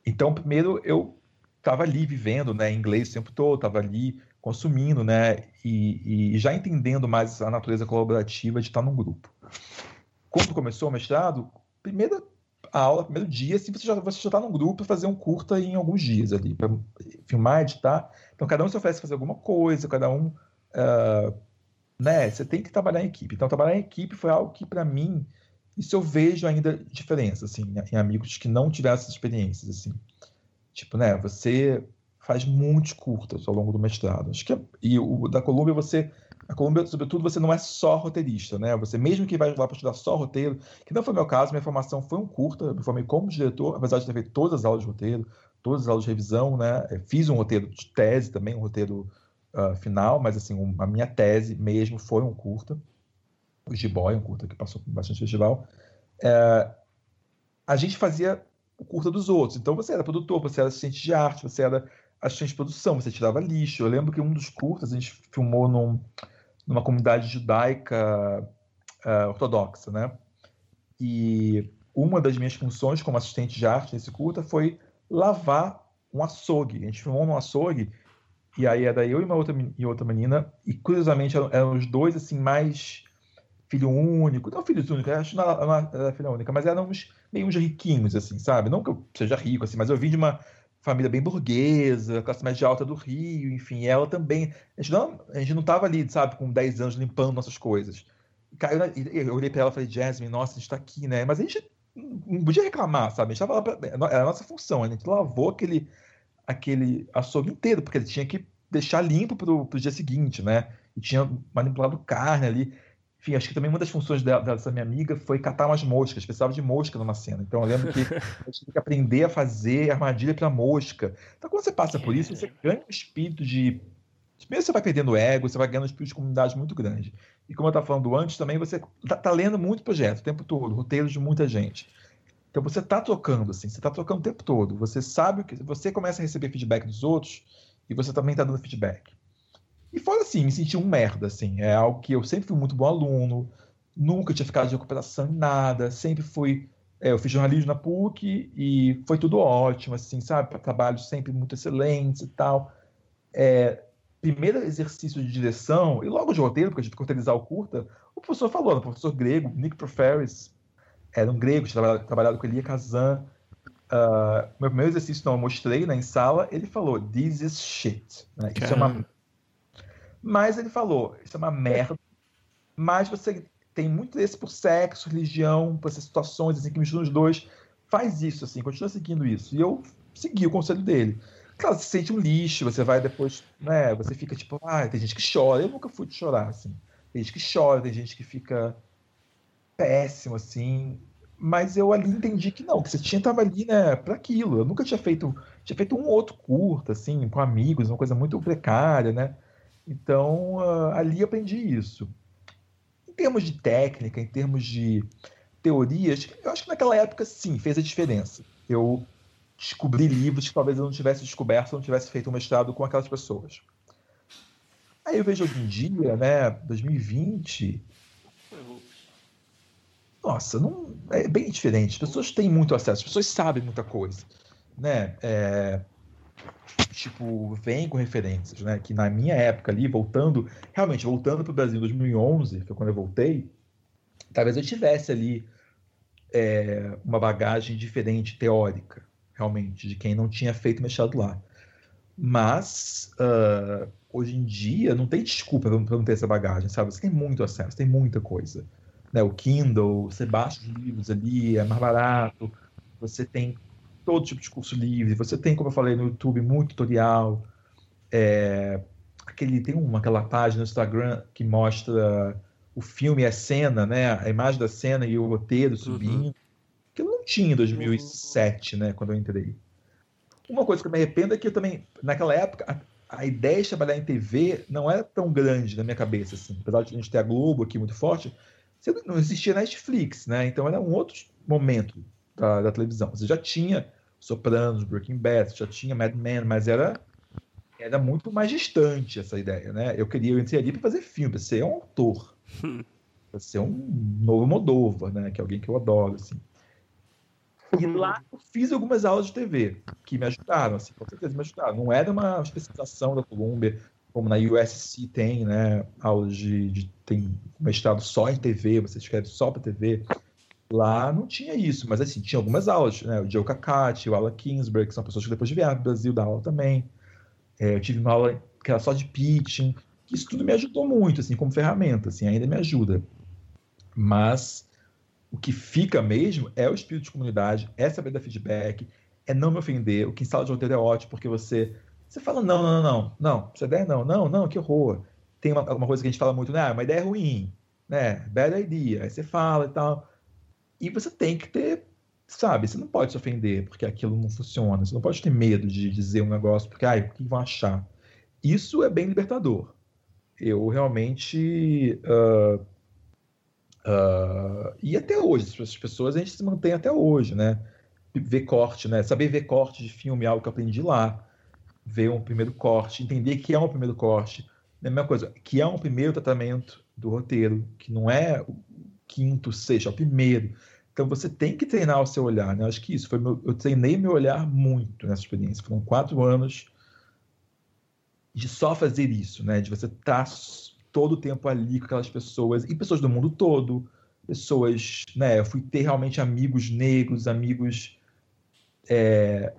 então, primeiro eu estava ali vivendo, né, inglês o tempo todo, estava ali consumindo, né, e, e, já entendendo mais a natureza colaborativa de estar num grupo. Quando começou o mestrado, primeira aula, primeiro dia, assim, você já você já está num grupo para fazer um curta em alguns dias ali, para filmar, editar. Então, cada um se oferece fazer alguma coisa, cada um, uh, né, você tem que trabalhar em equipe. Então, trabalhar em equipe foi algo que para mim isso eu vejo ainda diferença, assim, em amigos que não tiveram essas experiências, assim. Tipo, né, você faz muitos curtas ao longo do mestrado. Acho que é, e o da Colômbia você a Colômbia, sobretudo, você não é só roteirista, né? Você mesmo que vai lá para estudar só roteiro, que não foi meu caso, minha formação foi um curta, eu me formei como diretor, apesar de ter feito todas as aulas de roteiro, todas as aulas de revisão, né? Fiz um roteiro de tese também, um roteiro uh, final, mas assim, um, a minha tese mesmo foi um curta o G-Boy, um curta que passou por bastante festival, é, a gente fazia o curta dos outros. Então você era produtor, você era assistente de arte, você era assistente de produção, você tirava lixo. Eu lembro que um dos curtas a gente filmou num, numa comunidade judaica uh, ortodoxa, né? E uma das minhas funções como assistente de arte nesse curta foi lavar um açougue. A gente filmou num açougue, e aí era eu e uma outra, e outra menina, e curiosamente eram, eram os dois, assim, mais filho único, não filhos únicos, acho que não era filha única, mas éramos meio uns riquinhos, assim, sabe? Não que eu seja rico, assim, mas eu vim de uma família bem burguesa, classe média alta do Rio, enfim, ela também. A gente não, a gente não tava ali, sabe, com 10 anos limpando nossas coisas. Caiu na, eu olhei para ela e falei, Jasmine, nossa, a gente tá aqui, né? Mas a gente não podia reclamar, sabe? A gente tava lá pra, era a nossa função, a gente lavou aquele, aquele açougue inteiro, porque ele tinha que deixar limpo pro, pro dia seguinte, né? E tinha manipulado carne ali. Enfim, acho que também uma das funções dessa minha amiga foi catar umas moscas, precisava de mosca numa cena. Então eu lembro que a gente tem que aprender a fazer armadilha para mosca. Então quando você passa por isso, você ganha um espírito de. Primeiro você vai perdendo ego, você vai ganhando um espírito de comunidade muito grande. E como eu estava falando antes, também você está tá lendo muito projeto o tempo todo, roteiros de muita gente. Então você está trocando, assim, você está trocando o tempo todo. Você sabe que você começa a receber feedback dos outros e você também está dando feedback. E foi assim, me senti um merda, assim. É algo que eu sempre fui muito bom aluno, nunca tinha ficado de recuperação em nada, sempre fui. É, eu fiz jornalismo na PUC e foi tudo ótimo, assim, sabe? Trabalho sempre muito excelente e tal. É, primeiro exercício de direção, e logo de roteiro, porque a gente roteirizar o curta, o professor falou, o professor grego, Nick Proferis, era um grego, tinha trabalhado, com Elia Kazan. Uh, meu primeiro exercício, então, eu mostrei né, em sala, ele falou, this is shit. Né? Isso é uma mas ele falou: isso é uma merda, mas você tem muito interesse por sexo, religião, por essas situações assim, que misturam os dois. Faz isso, assim, continua seguindo isso. E eu segui o conselho dele. Claro, você sente um lixo, você vai depois, né? Você fica tipo, ah, tem gente que chora. Eu nunca fui de chorar, assim. Tem gente que chora, tem gente que fica péssimo, assim. Mas eu ali entendi que não, que você tinha tava ali, né, para aquilo. Eu nunca tinha feito, tinha feito um outro curto, assim, com amigos, uma coisa muito precária, né? Então, uh, ali aprendi isso. Em termos de técnica, em termos de teorias, eu acho que naquela época, sim, fez a diferença. Eu descobri livros que talvez eu não tivesse descoberto se eu não tivesse feito um mestrado com aquelas pessoas. Aí eu vejo hoje em dia, né, 2020. Nossa, não, é bem diferente. As pessoas têm muito acesso, as pessoas sabem muita coisa. Né? É, tipo, vem com referências, né? Que na minha época ali, voltando, realmente, voltando para o Brasil em 2011, foi quando eu voltei, talvez eu tivesse ali é, uma bagagem diferente, teórica, realmente, de quem não tinha feito mestrado lá. Mas, uh, hoje em dia, não tem desculpa para não ter essa bagagem, sabe? Você tem muito acesso, tem muita coisa. Né? O Kindle, você baixa os livros ali, é mais barato, você tem todo tipo de curso livre. Você tem, como eu falei no YouTube, muito tutorial. É, aquele, tem uma, aquela página no Instagram que mostra o filme e a cena, né? A imagem da cena e o roteiro uhum. subindo. Uhum. Que eu não tinha em 2007, uhum. né? Quando eu entrei. Uma coisa que eu me arrependo é que eu também, naquela época, a, a, ideia de trabalhar em TV não era tão grande na minha cabeça, assim. Apesar de a gente ter a Globo aqui muito forte, não existia Netflix, né? Então era um outro momento da, da televisão. Você já tinha Sopranos, Breaking Bad, já tinha Mad Men, mas era era muito mais distante essa ideia, né? Eu queria eu entrei ali para fazer filme, para ser um autor, para ser um novo Moldova, né? Que é alguém que eu adoro, assim. E lá eu fiz algumas aulas de TV que me ajudaram, assim, com certeza me ajudaram. Não era uma especialização da Colômbia, como na USC tem, né? Aulas de, de tem mestrado só em TV, você escreve só para TV. Lá não tinha isso, mas assim, tinha algumas aulas, né? O Joe Cacati, o Alan Kingsbury, que são pessoas que depois vieram para o Brasil dar aula também. É, eu tive uma aula que era só de pitching, isso tudo me ajudou muito, assim, como ferramenta, assim, ainda me ajuda. Mas o que fica mesmo é o espírito de comunidade, é saber dar feedback, é não me ofender. O que em sala de roteiro é ótimo, porque você, você fala, não, não, não, não, essa ideia não, não, não, que horror. Tem uma, coisa que a gente fala muito, né? Ah, uma ideia ruim, né? Bad idea. Aí você fala e tal. E você tem que ter, sabe, você não pode se ofender porque aquilo não funciona. Você não pode ter medo de dizer um negócio porque, ai, o que vão achar? Isso é bem libertador. Eu realmente. Uh, uh, e até hoje, as pessoas a gente se mantém até hoje, né? Ver corte, né? Saber ver corte de filme algo que eu aprendi lá. Ver um primeiro corte, entender que é um primeiro corte. É a mesma coisa, que é um primeiro tratamento do roteiro, que não é quinto, sexto, é o primeiro Então você tem que treinar o seu olhar, né? Acho que isso foi meu, eu treinei meu olhar muito nessa experiência. Foram quatro anos de só fazer isso, né? De você estar tá todo o tempo ali com aquelas pessoas e pessoas do mundo todo, pessoas, né? Eu fui ter realmente amigos negros, amigos é,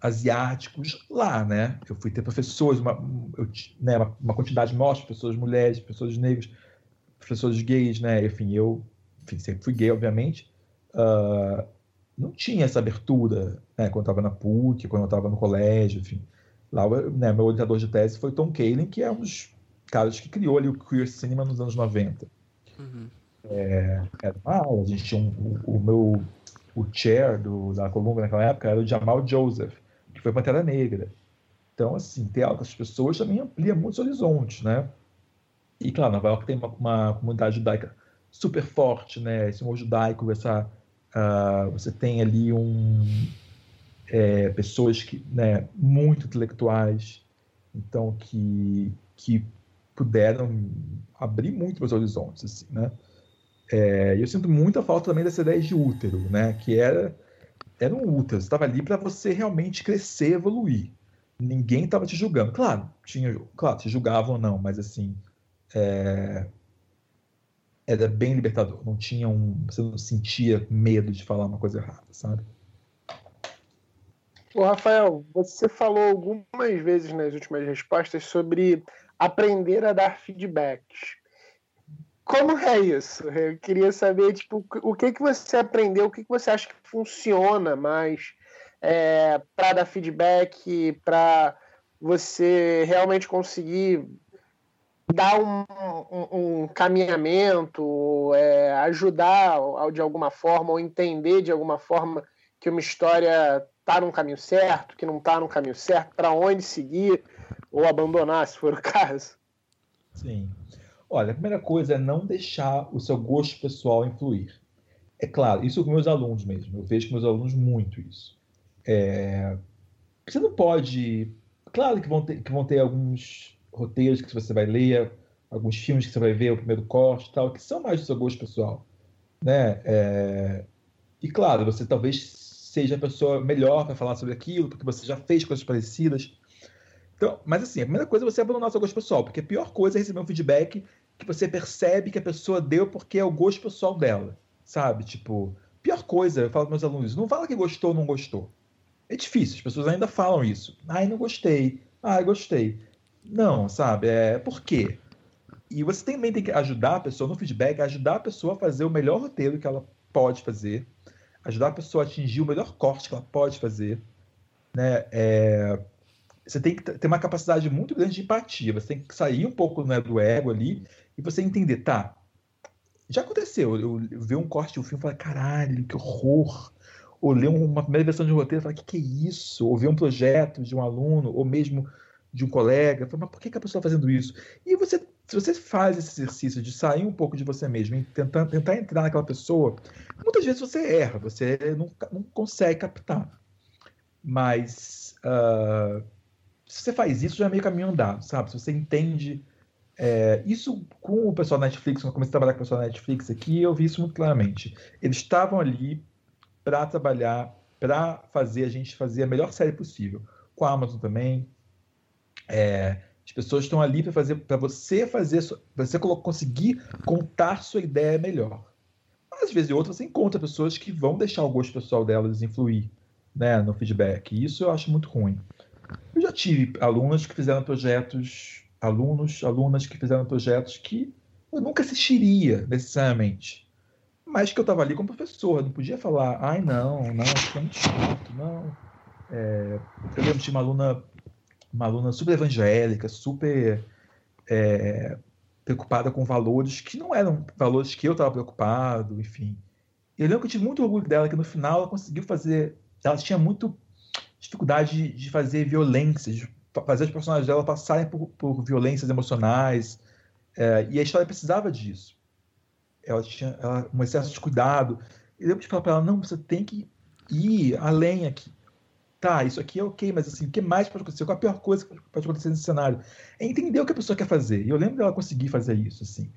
asiáticos lá, né? Eu fui ter professores, uma, eu, né, uma, uma quantidade maior de pessoas mulheres, pessoas negras, professores gays, né? Enfim, eu enfim, sempre fui gay, obviamente. Uh, não tinha essa abertura, né? Quando eu estava na PUC, quando eu estava no colégio, enfim. Lá, né, meu orientador de tese foi Tom Kaelin, que é um dos caras que criou ali o queer cinema nos anos 90. Uhum. É, era uma aula, a gente tinha um, o, o, meu o chair do, da Colômbia naquela época era o Jamal Joseph, que foi Pantera Negra. Então, assim, ter altas pessoas também amplia muitos horizontes, né? E, claro, Nova York tem uma, uma comunidade judaica super forte, né? Esse humor judaico, essa, uh, você tem ali um, é, pessoas que, né, muito intelectuais, então que, que puderam abrir muito meus horizontes, assim, né? É, eu sinto muita falta também dessa ideia de útero, né? Que era era um útero, estava ali para você realmente crescer, evoluir. Ninguém estava te julgando. Claro, tinha, claro, te julgavam ou não, mas assim, é, era bem libertador. Não tinha um, você não sentia medo de falar uma coisa errada, sabe? Ô, Rafael, você falou algumas vezes nas últimas respostas sobre aprender a dar feedbacks. Como é isso? Eu queria saber, tipo, o que que você aprendeu, o que que você acha que funciona mais é, para dar feedback, para você realmente conseguir dar um, um, um caminhamento, é, ajudar de alguma forma ou entender de alguma forma que uma história está no caminho certo, que não está no caminho certo, para onde seguir ou abandonar, se for o caso. Sim. Olha, a primeira coisa é não deixar o seu gosto pessoal influir. É claro, isso com meus alunos mesmo. Eu vejo com meus alunos muito isso. É... Você não pode. Claro que vão, ter, que vão ter alguns roteiros que você vai ler, alguns filmes que você vai ver, o primeiro corte tal, que são mais do seu gosto pessoal. Né? É... E claro, você talvez seja a pessoa melhor para falar sobre aquilo, porque você já fez coisas parecidas. Então, mas assim, a primeira coisa é você abandonar o seu gosto pessoal, porque a pior coisa é receber um feedback que você percebe que a pessoa deu porque é o gosto pessoal dela, sabe? Tipo, pior coisa, eu falo para meus alunos, não fala que gostou ou não gostou. É difícil, as pessoas ainda falam isso. Ai, não gostei. Ai, gostei. Não, sabe? É por quê? E você também tem que ajudar a pessoa no feedback, ajudar a pessoa a fazer o melhor roteiro que ela pode fazer, ajudar a pessoa a atingir o melhor corte que ela pode fazer, né? É, você tem que ter uma capacidade muito grande de empatia. Você tem que sair um pouco né, do ego ali e você entender, tá? Já aconteceu, eu, eu ver um corte de um filme e falar, caralho, que horror. Ou ler uma primeira versão de um roteiro e falar, que que é isso? Ou ver um projeto de um aluno, ou mesmo de um colega, falar, mas por que, que a pessoa está fazendo isso? E você, se você faz esse exercício de sair um pouco de você mesmo e tentar, tentar entrar naquela pessoa, muitas vezes você erra, você não, não consegue captar. Mas uh, se você faz isso, já é meio caminho andado, sabe? Se você entende. É, isso com o pessoal da Netflix, quando eu comecei a trabalhar com o pessoal da Netflix aqui, eu vi isso muito claramente. Eles estavam ali para trabalhar, para fazer a gente fazer a melhor série possível. Com a Amazon também. É, as pessoas estão ali para fazer, para você fazer, você conseguir contar sua ideia melhor. Mas, às vezes, outras você encontra pessoas que vão deixar o gosto pessoal delas influir, né, no feedback. E isso eu acho muito ruim. Eu já tive alunos que fizeram projetos, alunos, alunas que fizeram projetos que eu nunca assistiria necessariamente, mas que eu estava ali como professor, não podia falar, ai não, não, isso é muito chato, não. É, eu lembro de uma aluna, uma aluna super evangélica, super é, preocupada com valores que não eram valores que eu estava preocupado, enfim. Eu lembro que eu tive muito orgulho dela, que no final ela conseguiu fazer. Ela tinha muito dificuldade de fazer violência, de fazer os personagens dela passarem por, por violências emocionais. É, e a história precisava disso. Ela tinha ela, um excesso de cuidado. E eu falar para ela: não, você tem que ir além aqui. Tá, isso aqui é ok, mas assim, o que mais pode acontecer? Qual a pior coisa que pode acontecer nesse cenário? É entender o que a pessoa quer fazer. E eu lembro dela conseguir fazer isso, assim.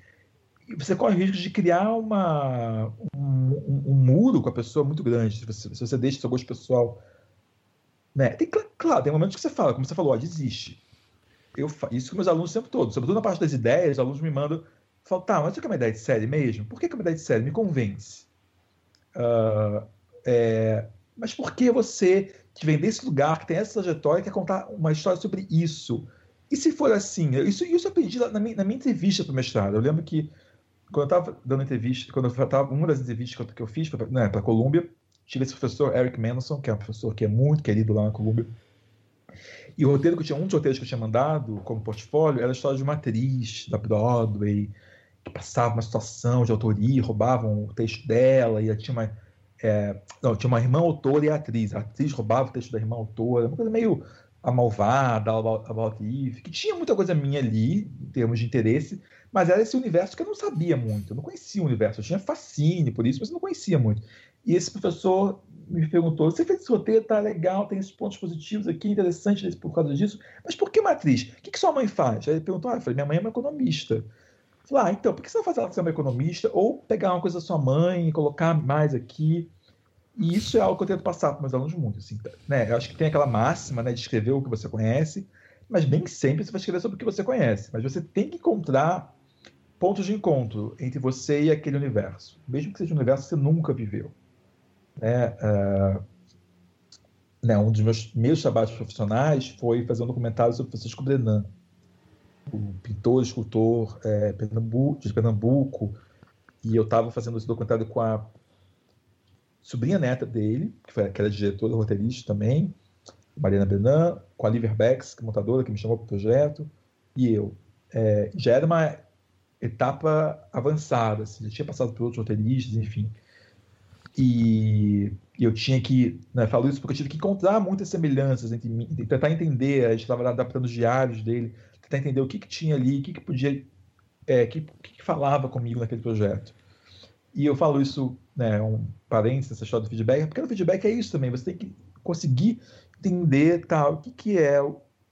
você corre o risco de criar uma, um, um, muro com a pessoa muito grande, se você, se você deixa seu gosto pessoal. Né? Tem, claro, tem momentos que você fala, como você falou, ó, desiste. Eu, isso com meus alunos o tempo todo. Sobretudo na parte das ideias, os alunos me mandam. Falam, tá, mas você quer uma ideia de série mesmo? Por que é uma ideia de série? Me convence. Uh, é, mas por que você, que vem desse lugar, que tem essa trajetória, quer contar uma história sobre isso? E se for assim? Isso, isso eu aprendi na minha, na minha entrevista para o mestrado. Eu lembro que quando eu estava dando entrevista, quando eu estava uma das entrevistas que eu, fiz para né, a Colômbia, tive esse professor Eric Manson, que é um professor que é muito querido lá na Colômbia. E o roteiro que eu tinha, um dos roteiros que eu tinha mandado como portfólio era a história de uma atriz da Broadway que passava uma situação de autoria, roubavam o texto dela e tinha uma é, não, tinha uma irmã autora e atriz. A atriz roubava o texto da irmã autora, uma coisa meio a malvada, About Eve, que tinha muita coisa minha ali, em termos de interesse, mas era esse universo que eu não sabia muito, eu não conhecia o universo, eu tinha fascínio por isso, mas eu não conhecia muito. E esse professor me perguntou: você fez esse roteiro, tá legal, tem esses pontos positivos aqui, interessante por causa disso, mas por que matriz? O que, que sua mãe faz? Aí ele perguntou: ah, eu falei, minha mãe é uma economista. Falei, então, por que você vai fazer ela ser uma economista? Ou pegar uma coisa da sua mãe e colocar mais aqui? E isso é algo que eu tento passar para meus alunos muito. Assim, né? Eu acho que tem aquela máxima né, de escrever o que você conhece, mas nem sempre você vai escrever sobre o que você conhece. Mas você tem que encontrar pontos de encontro entre você e aquele universo, mesmo que seja um universo que você nunca viveu. Né? Uh, né, um dos meus, meus trabalhos profissionais foi fazer um documentário sobre Francisco Brenan, o pintor, escultor é, de Pernambuco, e eu estava fazendo esse documentário com a sobrinha neta dele, que, foi, que era diretora, roteirista também, Mariana Brenan, com a Liver Becks, que é montadora, que me chamou para o projeto, e eu. É, já era uma etapa avançada, assim, já tinha passado por outros roteiristas, enfim. E, eu tinha que, né, falo isso porque eu tive que encontrar muitas semelhanças entre mim, tentar entender, a gente estava adaptando os diários dele, tentar entender o que, que tinha ali, o que, que podia, é, que, que, que falava comigo naquele projeto. E eu falo isso, né, um parênteses, essa história do feedback, porque o feedback é isso também, você tem que conseguir entender tá, o que, que é,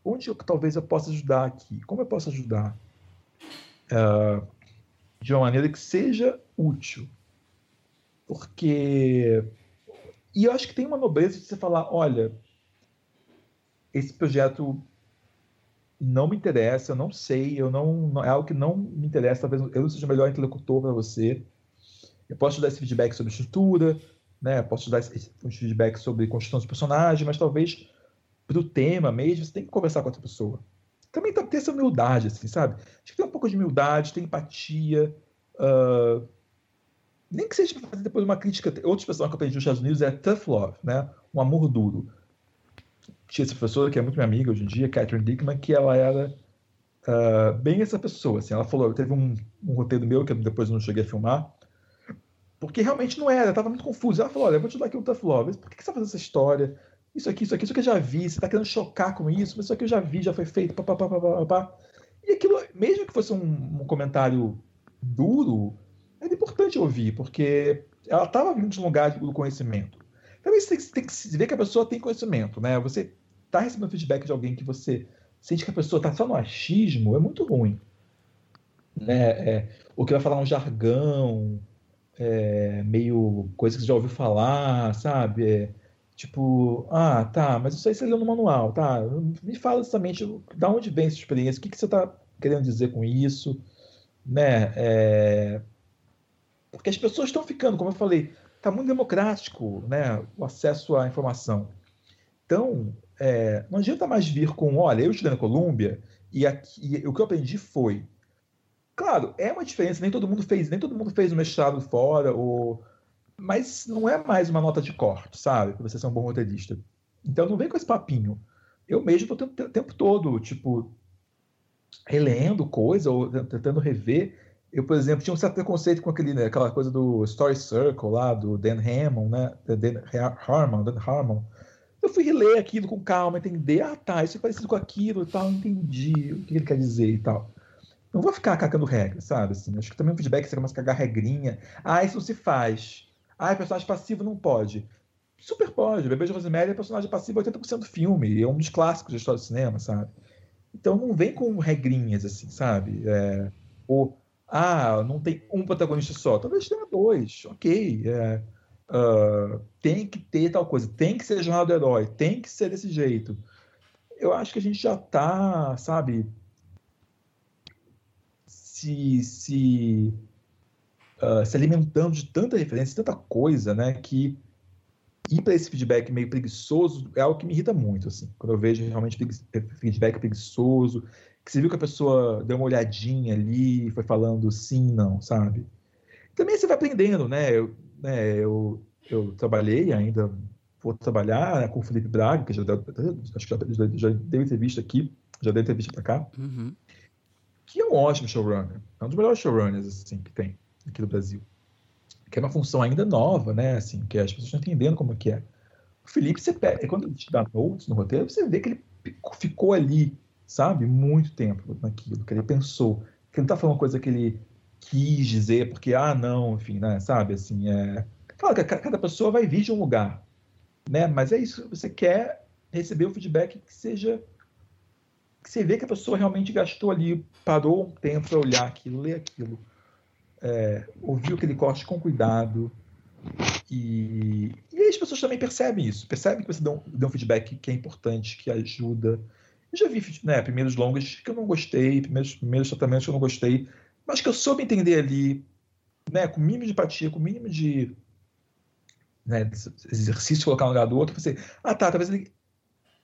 onde eu, talvez eu possa ajudar aqui, como eu posso ajudar uh, de uma maneira que seja útil. Porque. E eu acho que tem uma nobreza de você falar: olha, esse projeto não me interessa, eu não sei, eu não, não é algo que não me interessa, talvez eu não seja o melhor interlocutor para você. Eu posso te dar esse feedback sobre estrutura, né? Eu posso te dar esse, feedback sobre construção de personagem, mas talvez para o tema mesmo você tem que conversar com outra pessoa. Também tem essa humildade, assim, sabe? Acho que tem um pouco de humildade, tem empatia. Uh, nem que seja fazer depois uma crítica. Outra expressão que eu aprendi nos Estados Unidos é tough love, né? Um amor duro. Tinha essa professora que é muito minha amiga hoje em dia, Catherine Dickman, que ela era uh, bem essa pessoa. Assim, ela falou, teve um, um roteiro meu que depois eu não cheguei a filmar, porque realmente não era, estava muito confuso. Ela falou: olha, eu vou te dar aqui um tough love. Por que, que você está fazendo essa história? Isso aqui, isso aqui, isso aqui eu já vi. Você está querendo chocar com isso, mas isso aqui eu já vi, já foi feito. Pá, pá, pá, pá, pá. E aquilo, mesmo que fosse um, um comentário duro, era importante ouvir, porque ela estava vindo de um lugar do conhecimento. Também você tem, tem que ver que a pessoa tem conhecimento, né? Você está recebendo feedback de alguém que você sente que a pessoa está só no achismo, é muito ruim. Né? É, ou que vai falar um jargão, é, meio coisa que você já ouviu falar, sabe? É, tipo, ah, tá, mas isso aí você leu no manual, tá? Me fala exatamente da onde vem essa experiência, o que, que você está querendo dizer com isso, né? É, porque as pessoas estão ficando, como eu falei, está muito democrático, né? O acesso à informação. Então, é, não adianta mais vir com, olha, eu estudei na Colômbia e, aqui, e o que eu aprendi foi Claro, é uma diferença, nem todo mundo fez, nem todo mundo fez o mestrado fora, ou... mas não é mais uma nota de corte, sabe? Para você ser um bom roteirista. Então não vem com esse papinho. Eu mesmo estou o tempo todo, tipo, relendo coisa ou tentando rever. Eu, por exemplo, tinha um certo preconceito com aquele, né, aquela coisa do Story Circle lá, do Dan Harmon, né? Dan Harmon, Dan Harmon. Eu fui reler aquilo com calma, entender, ah tá, isso é parecido com aquilo e tal, entendi o que ele quer dizer e tal não vou ficar cagando regra, sabe? Assim, acho que também o feedback você começa a cagar regrinha. Ah, isso não se faz. Ah, personagem passivo não pode. Super pode. Bebê de Rosemary é personagem passivo 80% do filme. É um dos clássicos da história do cinema, sabe? Então não vem com regrinhas, assim, sabe? É, ou, Ah, não tem um protagonista só. Talvez tenha dois. Ok. É, uh, tem que ter tal coisa. Tem que ser a jornada do herói. Tem que ser desse jeito. Eu acho que a gente já tá, sabe, se, se, uh, se alimentando de tanta referência, tanta coisa, né, que ir para esse feedback meio preguiçoso é algo que me irrita muito, assim. Quando eu vejo realmente feedback preguiçoso, que você viu que a pessoa deu uma olhadinha ali, foi falando sim, não, sabe? Também você vai aprendendo, né? Né, eu, eu trabalhei ainda, vou trabalhar né, com o Felipe Braga, que já deu, acho que já, já, já deu entrevista aqui, já deu entrevista para cá, uhum. que é um ótimo showrunner. É um dos melhores showrunners assim, que tem aqui no Brasil que é uma função ainda nova, né? Assim, que as pessoas estão entendendo como é que é. O Felipe, você pega, quando ele te dá notes no roteiro, você vê que ele ficou ali, sabe, muito tempo naquilo, que ele pensou, que ele não tá falando uma coisa que ele quis dizer, porque, ah, não, enfim, né, sabe, assim, é... Claro que cada pessoa vai vir de um lugar, né, mas é isso, você quer receber o feedback que seja que você vê que a pessoa realmente gastou ali, parou um tempo para olhar aquilo, ler aquilo é, ouvir aquele corte com cuidado. E, e as pessoas também percebem isso, percebem que você dá um, dá um feedback que é importante, que ajuda. Eu já vi né, primeiros longas que eu não gostei, primeiros, primeiros tratamentos que eu não gostei, mas que eu soube entender ali, né, com o mínimo de empatia, com o mínimo de né, exercício, colocar um lugar do outro, você, ah tá, talvez ele,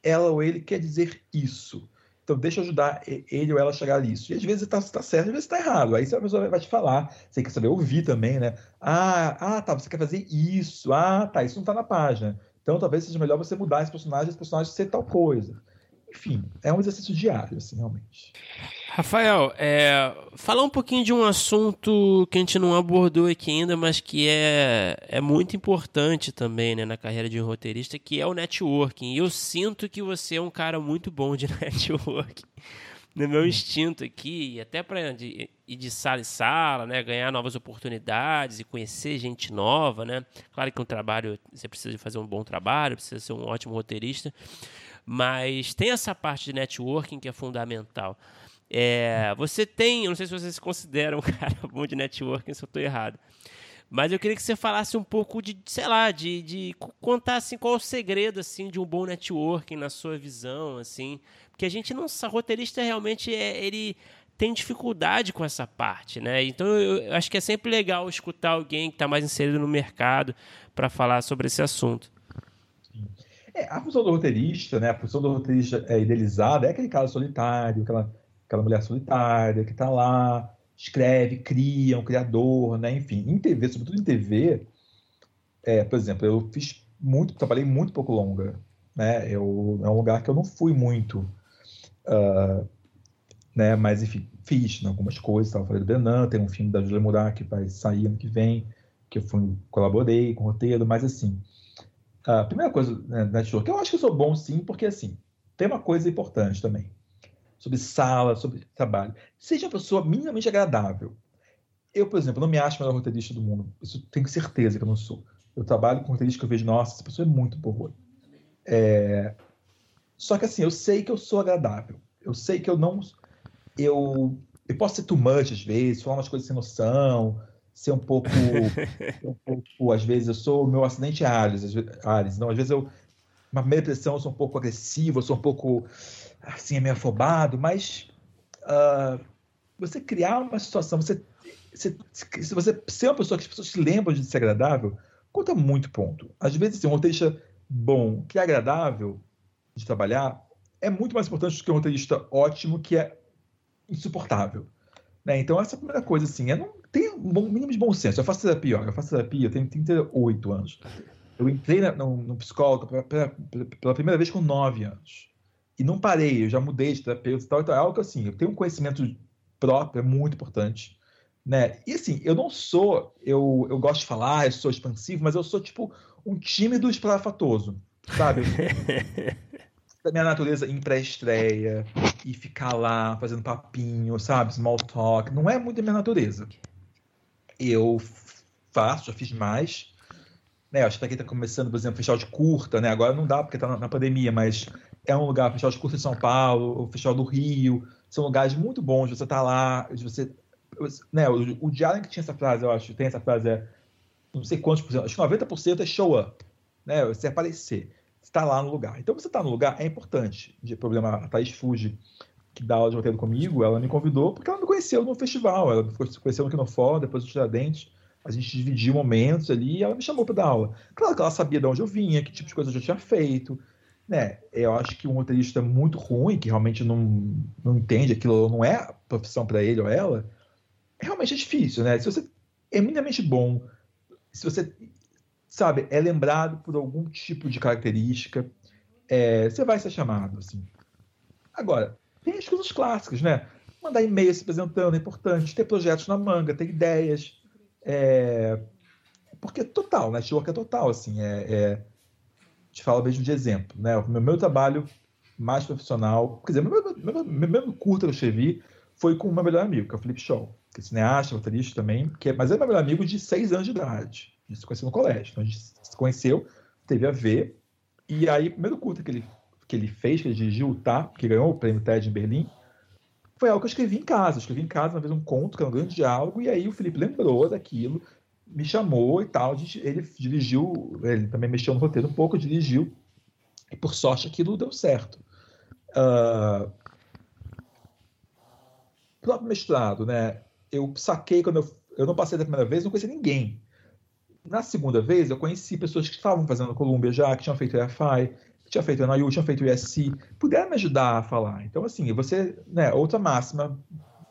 ela ou ele quer dizer isso. Então, deixa eu ajudar ele ou ela a chegar nisso. E às vezes está tá certo, às vezes está errado. Aí a pessoa vai te falar. Você quer saber ouvir também, né? Ah, ah, tá, você quer fazer isso. Ah, tá, isso não está na página. Então, talvez seja melhor você mudar esse personagem, esse personagem ser tal coisa. Enfim, é um exercício diário, assim, realmente. Rafael, é, falar um pouquinho de um assunto que a gente não abordou aqui ainda, mas que é, é muito importante também né, na carreira de um roteirista, que é o networking. E eu sinto que você é um cara muito bom de networking. No meu instinto aqui, até para ir de sala em sala, né, ganhar novas oportunidades e conhecer gente nova, né? Claro que um trabalho, você precisa fazer um bom trabalho, precisa ser um ótimo roteirista, mas tem essa parte de networking que é fundamental. É, você tem, eu não sei se você se considera um cara bom de networking, se eu estou errado. Mas eu queria que você falasse um pouco de, sei lá, de, de contar assim qual é o segredo assim de um bom networking na sua visão, assim, porque a gente não, roteirista realmente é, ele tem dificuldade com essa parte, né? Então eu acho que é sempre legal escutar alguém que está mais inserido no mercado para falar sobre esse assunto. É, a função do roteirista, né? A função do roteirista é idealizada, é aquele cara solitário, aquela aquela mulher solitária que está lá, escreve, cria, um criador, né? Enfim, em TV, sobretudo em TV, é, por exemplo, eu fiz muito, trabalhei muito pouco longa, né? Eu, é um lugar que eu não fui muito, uh, né? Mas, enfim, fiz né, algumas coisas, estava falando do Benan, tem um filme da Julia Murat que vai sair ano que vem, que eu fui, colaborei com o roteiro, mas assim, a primeira coisa, né, network, eu acho que eu sou bom sim, porque assim, tem uma coisa importante também sobre sala, sobre trabalho. Seja uma pessoa minimamente agradável. Eu, por exemplo, não me acho o melhor roteirista do mundo. Isso tenho certeza que eu não sou. Eu trabalho com roteiristas que eu vejo, nossa, essa pessoa é muito boa. É... Só que assim, eu sei que eu sou agradável. Eu sei que eu não. Eu, eu posso ser too much às vezes, falar umas coisas sem noção, ser um pouco. um pouco às vezes, eu sou o meu acidente Ares. Ares. Não, às vezes eu. Uma primeira impressão, eu sou um pouco agressivo, eu sou um pouco assim, é meio afobado, mas uh, você criar uma situação, você, você, se você ser uma pessoa que as pessoas se lembram de ser agradável, conta muito ponto. Às vezes, assim, um roteirista bom, que é agradável de trabalhar, é muito mais importante do que um roteirista ótimo que é insuportável. Né? Então, essa é a primeira coisa, assim, eu não tenho um mínimo de bom senso. Eu faço terapia, eu faço terapia, eu tenho 38 anos. Eu entrei na, no, no psicólogo pela primeira vez com 9 anos e não parei, eu já mudei de terapeuta e tal, então é algo que assim, eu tenho um conhecimento próprio, é muito importante, né? E assim, eu não sou, eu, eu gosto de falar, eu sou expansivo, mas eu sou tipo um tímido espalhafatoso, sabe? da minha natureza em pré-estreia e ficar lá fazendo papinho, sabe? Small talk, não é muito da minha natureza. Eu faço, já fiz mais, né? Acho que aqui está começando, por exemplo, festival de curta, né? Agora não dá porque está na, na, pandemia, mas é um lugar, festival de curta de São Paulo, o festival do Rio, são lugares muito bons. Você está lá, você né, o, o Allen que tinha essa frase, eu acho, tem essa frase, é, não sei quantos por cento, acho que 90% é show up, né, você aparecer, está lá no lugar. Então, você está no lugar é importante. De problema, a Thaís Fuji, que dá aula de roteiro comigo, ela me convidou porque ela me conheceu no festival, ela me conheceu aqui no fórum, depois do Tiradentes, a gente dividiu momentos ali e ela me chamou para dar aula. Claro que ela sabia de onde eu vinha, que tipo de coisa eu já tinha feito, né? Eu acho que um roteirista muito ruim, que realmente não, não entende aquilo, não é profissão para ele ou ela, realmente é difícil, né? Se você é eminentemente bom, se você, sabe, é lembrado por algum tipo de característica, é, você vai ser chamado, assim. Agora, tem as coisas clássicas, né? Mandar e-mail se apresentando é importante, ter projetos na manga, ter ideias. É... Porque é total, né? Network é total, assim. É, é te falo mesmo de exemplo, né? O meu, meu trabalho mais profissional, quer dizer, meu, meu, meu, meu curto que eu escrevi foi com o meu melhor amigo, que é o Felipe Shaw, que é cineasta, roteirista também, que é, mas é meu melhor amigo de seis anos de idade. A gente se conheceu no colégio. Então a gente se conheceu, teve a ver, e aí o primeiro curto que ele, que ele fez, que ele dirigiu, o Tá, que ganhou o prêmio TED em Berlim, foi algo que eu escrevi em casa. Eu escrevi em casa uma vez um conto, que era um grande diálogo, e aí o Felipe lembrou daquilo, me chamou e tal. Ele dirigiu, ele também mexeu no roteiro um pouco, dirigiu. E por sorte aquilo deu certo. Uh, próprio mestrado, né? Eu saquei quando eu, eu não passei da primeira vez, não conhecia ninguém. Na segunda vez, eu conheci pessoas que estavam fazendo Colômbia já, que tinham feito EFI, que tinham feito NIU, tinham feito ESC, puderam me ajudar a falar. Então, assim, você, né, outra máxima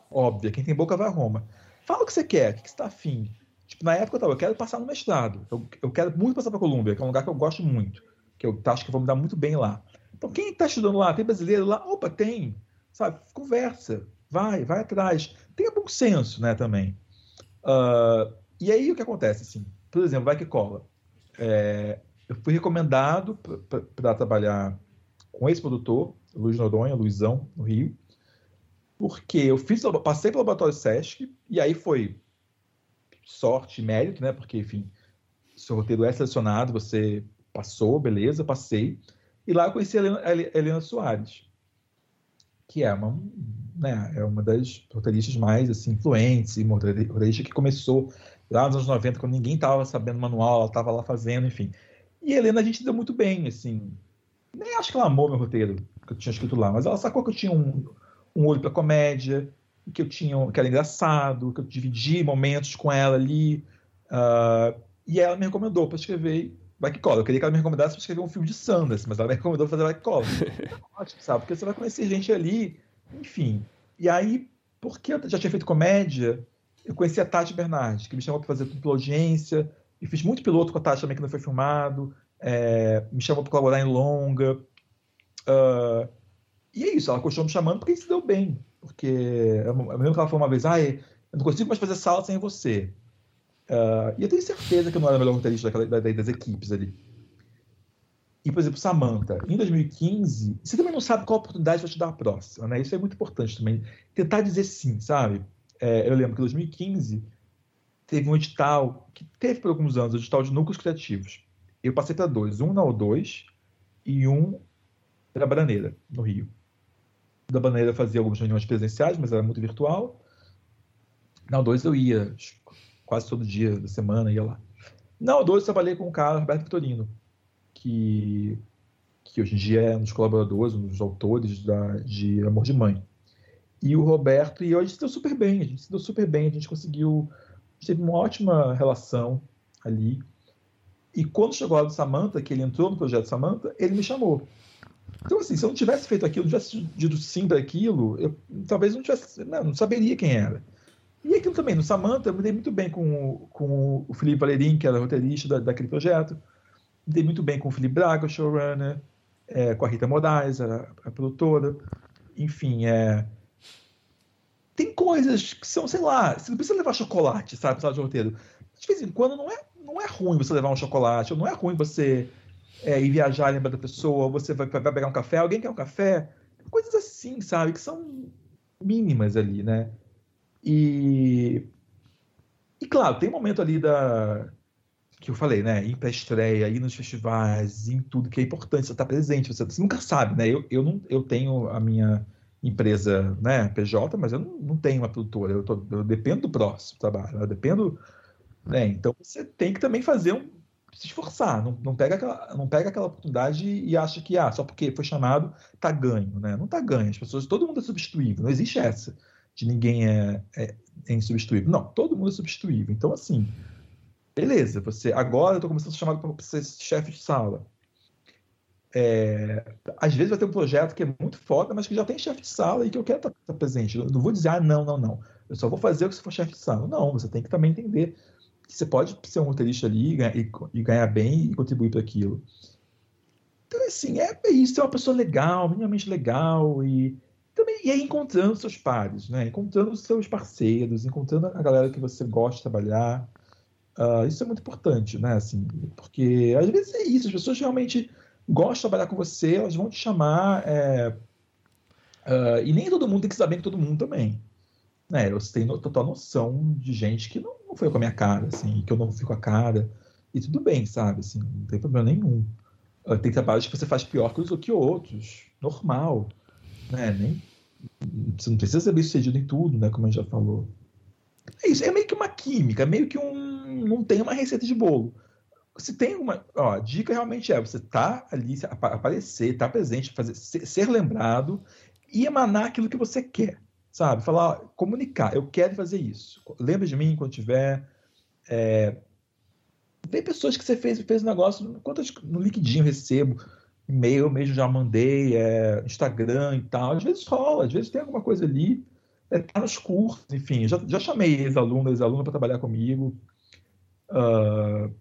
óbvia, quem tem boca vai a Roma. Fala o que você quer, o que você está afim. Tipo, na época eu tava, eu quero passar no mestrado. Eu, eu quero muito passar para Colômbia, que é um lugar que eu gosto muito, que eu acho que vou me dar muito bem lá. Então, quem está estudando lá? Tem brasileiro lá? Opa, tem. Sabe? Conversa. Vai, vai atrás. Tenha bom senso, né, também. Uh, e aí o que acontece, assim? Por exemplo, vai que cola. É, eu fui recomendado para trabalhar com esse produtor, Luiz Noronha, Luizão, no Rio, porque eu fiz, passei pelo laboratório SESC, e aí foi sorte e mérito, né? Porque, enfim, seu roteiro é selecionado, você passou, beleza, passei. E lá eu conheci a Helena, a Helena Soares, que é uma, né, é uma das roteiristas mais assim, influentes, uma roteirista que começou lá nos anos 90, quando ninguém estava sabendo manual, ela estava lá fazendo, enfim. E a Helena a gente deu muito bem, assim. Nem acho que ela amou meu roteiro que eu tinha escrito lá, mas ela sacou que eu tinha um, um olho para comédia, que eu tinha, que era engraçado, que eu dividi momentos com ela ali. Uh, e ela me recomendou para escrever Vai que cola. Eu queria que ela me recomendasse para escrever um filme de Sanders, mas ela me recomendou fazer Vai que cola. ótimo, sabe? Porque você vai conhecer gente ali, enfim. E aí, porque eu já tinha feito comédia, eu conheci a Tati Bernardi, que me chamou para fazer tudo pela audiência, e fiz muito piloto com a Tati também, que não foi filmado, é, me chamou para colaborar em longa. Uh, e é isso, ela continuou me chamando porque se deu bem. Porque eu, eu lembro que ela falou uma vez, ah, eu não consigo mais fazer sala sem você. Uh, e eu tenho certeza que eu não era o melhor roteirista daquela, das equipes ali. E, por exemplo, Samantha, em 2015, você também não sabe qual oportunidade vai te dar a próxima, né? Isso é muito importante também. Tentar dizer sim, sabe? É, eu lembro que em 2015 teve um edital, que teve por alguns anos, o edital de núcleos criativos. Eu passei para dois, um na O2 e um para Bananeira, no Rio da Bananeira fazia algumas reuniões presenciais, mas era muito virtual. Na O2 eu ia quase todo dia da semana, ia lá. Na O2 eu trabalhei com o cara Roberto Vitorino, que, que hoje em dia é um dos colaboradores, um dos autores da, de Amor de Mãe. E o Roberto e eu, gente se deu super bem, a gente se deu super bem, a gente conseguiu, teve uma ótima relação ali. E quando chegou a hora do Samantha, que ele entrou no projeto Samantha, ele me chamou. Então, assim, se eu não tivesse feito aquilo, não tivesse dito sim para aquilo, eu talvez não tivesse, não, não, saberia quem era. E aquilo também, no Samantha, eu me dei muito bem com, com o Felipe Valerim, que era roteirista da, daquele projeto. Me dei muito bem com o Felipe Braga, showrunner, é, com a Rita Moraes, a, a produtora. Enfim, é, tem coisas que são, sei lá, você não precisa levar chocolate, sabe, sala de roteiro. De vez em quando não é, não é ruim você levar um chocolate, ou não é ruim você é, ir viajar, lembrar da pessoa, você vai, vai pegar um café, alguém quer um café, coisas assim, sabe, que são mínimas ali, né? E, e claro, tem um momento ali da que eu falei, né? Ir pra estreia, ir nos festivais, em tudo que é importante, você estar tá presente, você, você, nunca sabe, né? Eu, eu, não, eu tenho a minha empresa, né, PJ, mas eu não, não tenho uma produtora, eu, tô, eu dependo do próximo trabalho, eu dependo, né, então você tem que também fazer um, se esforçar, não, não, pega aquela, não pega aquela oportunidade e acha que, ah, só porque foi chamado, tá ganho, né, não tá ganho, as pessoas, todo mundo é substituível, não existe essa de ninguém é, é, é insubstituível, não, todo mundo é substituível, então assim, beleza, você, agora eu tô começando a ser chamado para ser chefe de sala, é, às vezes vai ter um projeto que é muito foda, mas que já tem chefe de sala e que eu quero estar, estar presente. Eu não vou dizer, ah, não, não, não. Eu só vou fazer o que se for chefe de sala. Não, você tem que também entender que você pode ser um roteirista ali e, e ganhar bem e contribuir para aquilo. Então, assim, é, é isso. É uma pessoa legal, minimamente legal e também e aí encontrando seus pares, né? Encontrando seus parceiros, encontrando a galera que você gosta de trabalhar. Uh, isso é muito importante, né? Assim, porque às vezes é isso. As pessoas realmente gostam de trabalhar com você, elas vão te chamar. É, uh, e nem todo mundo tem que saber que todo mundo também. Né? Você tem total noção de gente que não, não foi com a minha cara, assim, que eu não fui com a cara. E tudo bem, sabe? Assim, não tem problema nenhum. Uh, tem trabalhos que você faz pior que, que outros. Normal. Né? Nem, você não precisa ser bem sucedido em tudo, né? Como a gente já falou. É isso, é meio que uma química, é meio que um. Não tem uma receita de bolo se tem uma. Ó, a dica realmente é você tá ali, aparecer, tá presente, fazer, ser, lembrado e emanar aquilo que você quer. Sabe? Falar, comunicar, eu quero fazer isso. Lembra de mim quando tiver. É... Tem pessoas que você fez, fez um negócio, quantas no LinkedIn eu recebo, e-mail mesmo já mandei, é, Instagram e tal. Às vezes rola, às vezes tem alguma coisa ali, é, tá nos cursos, enfim. Já, já chamei ex-aluno, ex-aluna para trabalhar comigo. Uh,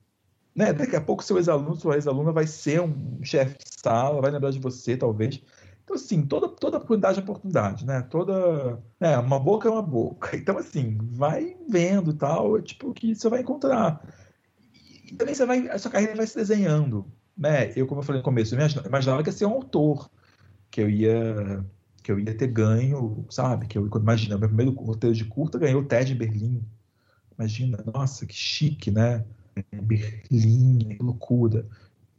né? Daqui a pouco seu ex-aluno, sua ex-aluna vai ser um chefe de sala, vai lembrar de você, talvez. Então, assim, toda, toda oportunidade é oportunidade, né? Toda. Né? Uma boca é uma boca. Então, assim, vai vendo tal, é tipo que você vai encontrar. E também você vai, a sua carreira vai se desenhando. Né? Eu, como eu falei no começo, eu imaginava que ia ser um autor, que eu ia que eu ia ter ganho, sabe? Que eu, imagina, meu primeiro roteiro de curta ganhou o TED em Berlim. Imagina, nossa, que chique, né? Berlim, loucura.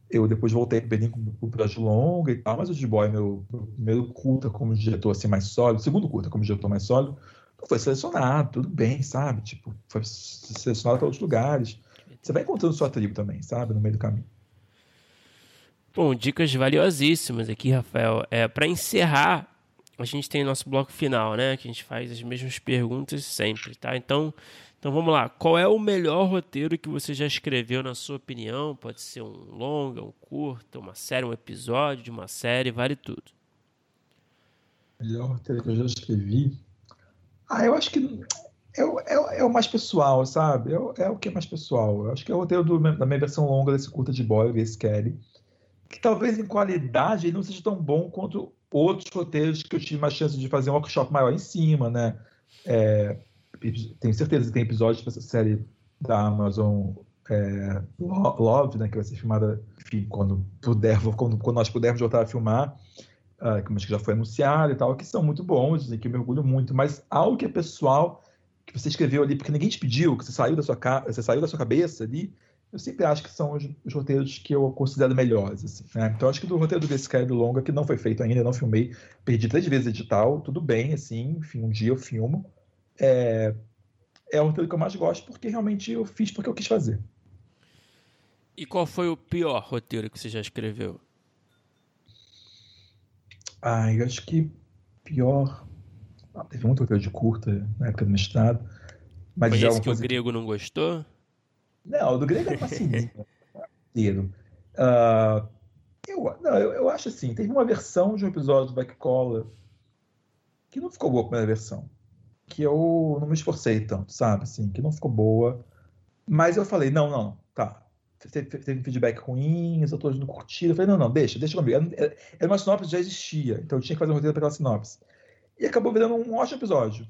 Eu depois voltei para Berlim com o projeto longa e tal, mas o D-Boy, meu, meu primeiro curta como diretor assim, mais sólido, segundo curta como diretor mais sólido, foi selecionado, tudo bem, sabe? Tipo, foi selecionado para outros lugares. Você vai encontrando sua tribo também, sabe? No meio do caminho. Bom, dicas valiosíssimas aqui, Rafael. É, para encerrar, a gente tem nosso bloco final, né? Que a gente faz as mesmas perguntas sempre, tá? Então, então vamos lá. Qual é o melhor roteiro que você já escreveu, na sua opinião? Pode ser um longa, um curto, uma série, um episódio de uma série, vale tudo. Melhor roteiro que eu já escrevi? Ah, eu acho que é, é, é o mais pessoal, sabe? É, é, o que é mais pessoal. Eu acho que é o roteiro do, da minha versão longa desse curta de boy, esse Kelly. Que talvez em qualidade ele não seja tão bom quanto outros roteiros que eu tive mais chance de fazer um workshop maior em cima, né? É, tenho certeza que tem episódios dessa série da Amazon é, Love, né, que vai ser filmada, enfim, quando puder, quando, quando nós pudermos voltar a filmar, uh, que já foi anunciado e tal, que são muito bons e que eu me orgulho muito, mas algo que é pessoal, que você escreveu ali, porque ninguém te pediu, que você saiu da sua, você saiu da sua cabeça ali, eu sempre acho que são os, os roteiros que eu considero melhores. Assim, né? Então, acho que do roteiro do Grace do Longa, que não foi feito ainda, não filmei, perdi três vezes edital, tudo bem, assim, enfim, um dia eu filmo, é, é o roteiro que eu mais gosto porque realmente eu fiz porque eu quis fazer. E qual foi o pior roteiro que você já escreveu? Ah, eu acho que pior. Ah, teve muito roteiro de curta na época do mestrado. Mas foi esse que coisa... o grego não gostou? Não, o do grego é facilzinho. uh, eu, não, eu, eu, acho assim, teve uma versão de um episódio do Back Collar que não ficou boa a primeira versão que eu não me esforcei tanto, sabe? Assim, que não ficou boa. Mas eu falei, não, não, tá. Teve, feedback ruim, os autores não curtiram. Eu falei, não, não, deixa, deixa comigo. Era, uma sinopse que já existia, então eu tinha que fazer um roteiro para sinopse. E acabou virando um ótimo episódio.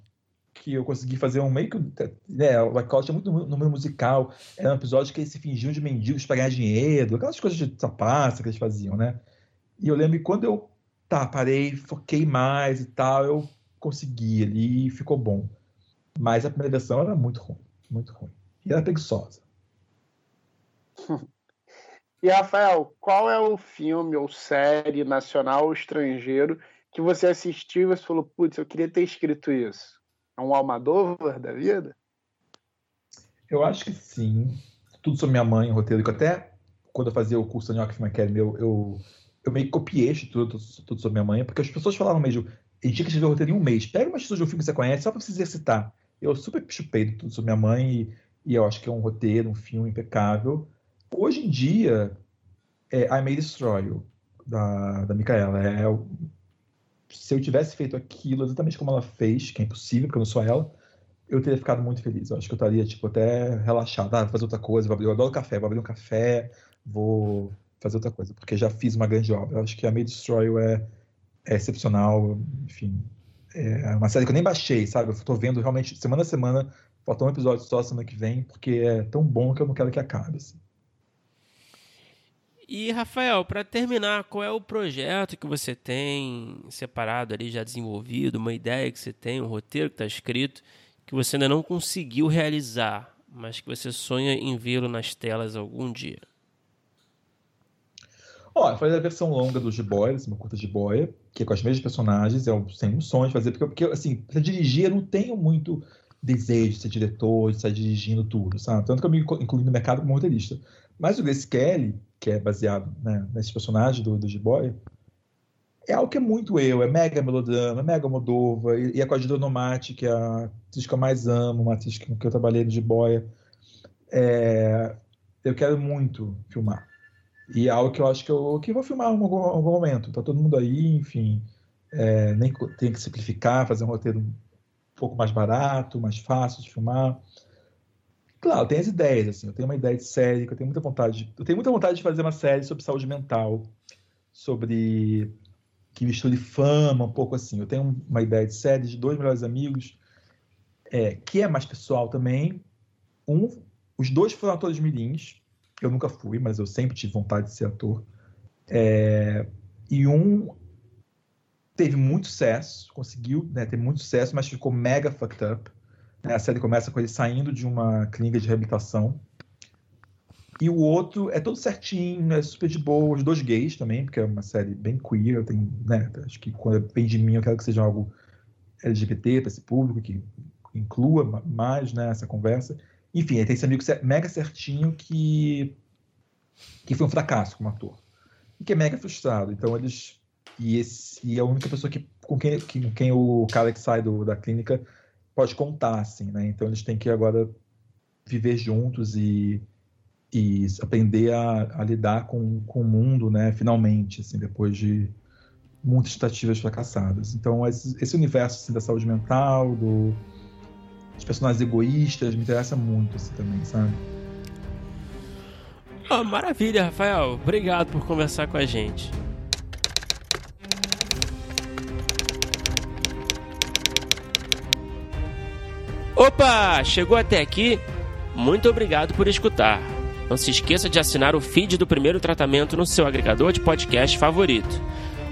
Que eu consegui fazer um meio que. Né, o White tinha muito número musical. Era um episódio que eles se fingiam de mendigos para ganhar dinheiro, aquelas coisas de sapaça que eles faziam, né? E eu lembro que quando eu tá, parei, foquei mais e tal, eu consegui ali e ficou bom. Mas a primeira versão era muito ruim, muito ruim. E era preguiçosa. E Rafael, qual é o filme ou série nacional ou estrangeiro que você assistiu e você falou, putz, eu queria ter escrito isso? É um Almadóvar da vida? Eu acho que sim. Tudo sobre minha mãe, roteiro, que até quando eu fazia o curso da New York Film Academy, eu, eu, eu meio que copiei tudo, tudo sobre minha mãe, porque as pessoas falavam mesmo, a gente tinha que escrever roteiro em um mês. Pega uma história de um filme que você conhece, só pra você exercitar. Eu super chupei tudo sobre minha mãe e, e, eu acho que é um roteiro, um filme impecável. Hoje em dia, é I May Destroy You, da, da Micaela. É, se eu tivesse feito aquilo exatamente como ela fez, que é impossível, porque eu não sou ela, eu teria ficado muito feliz. Eu acho que eu estaria, tipo, até relaxado. Ah, vou fazer outra coisa, eu adoro café, vou abrir um café, vou fazer outra coisa, porque já fiz uma grande obra. Eu acho que a May Destroy You é, é excepcional, enfim. É uma série que eu nem baixei, sabe? Eu tô vendo realmente semana a semana, falta um episódio só semana que vem, porque é tão bom que eu não quero que acabe, assim. E, Rafael, para terminar, qual é o projeto que você tem separado ali, já desenvolvido, uma ideia que você tem, um roteiro que está escrito, que você ainda não conseguiu realizar, mas que você sonha em vê-lo nas telas algum dia? Ó, eu falei da versão longa do G-Boy, uma curta de boia, que é com as mesmas personagens, eu tenho um sonho de fazer, porque, porque assim, para dirigir eu não tenho muito desejo de ser diretor, de estar dirigindo tudo, sabe? Tanto que eu me incluí no mercado como roteirista. Mas o Grace Kelly, que é baseado né, nesse personagem do, do G-Boy, é algo que é muito eu, é mega melodrama, é mega Moldova, e, e é com a Gida que é a atriz que eu mais amo, uma atriz que, que eu trabalhei no G-Boy. É, eu quero muito filmar. E é algo que eu acho que eu que vou filmar em algum, algum momento. Tá todo mundo aí, enfim. É, nem tem que simplificar, fazer um roteiro um pouco mais barato, mais fácil de filmar. Claro, tem as ideias, assim. Eu tenho uma ideia de série que eu tenho muita vontade. Eu tenho muita vontade de fazer uma série sobre saúde mental, sobre que misture fama, um pouco assim. Eu tenho uma ideia de série de dois melhores amigos, é, que é mais pessoal também. Um, os dois foram atores mirins. Eu nunca fui, mas eu sempre tive vontade de ser ator. É, e um teve muito sucesso, conseguiu né, ter muito sucesso, mas ficou mega fucked up. Né? A série começa com ele saindo de uma clínica de reabilitação. E o outro é todo certinho, é super de boa. Os dois gays também, porque é uma série bem queer. Tenho, né, acho que quando vem de mim, eu quero que seja algo LGBT para esse público, que inclua mais né, essa conversa. Enfim, tem esse amigo mega certinho que, que foi um fracasso como ator. E que é mega frustrado. Então eles. E, esse, e é a única pessoa que, com, quem, que, com quem o cara que sai do, da clínica pode contar, assim, né? Então eles têm que agora viver juntos e, e aprender a, a lidar com, com o mundo, né? Finalmente, assim, depois de muitas tentativas fracassadas. Então esse, esse universo assim, da saúde mental, do, dos personagens egoístas, me interessa muito assim, também, sabe? Oh, maravilha, Rafael. Obrigado por conversar com a gente. Opa! Chegou até aqui? Muito obrigado por escutar. Não se esqueça de assinar o feed do primeiro tratamento no seu agregador de podcast favorito.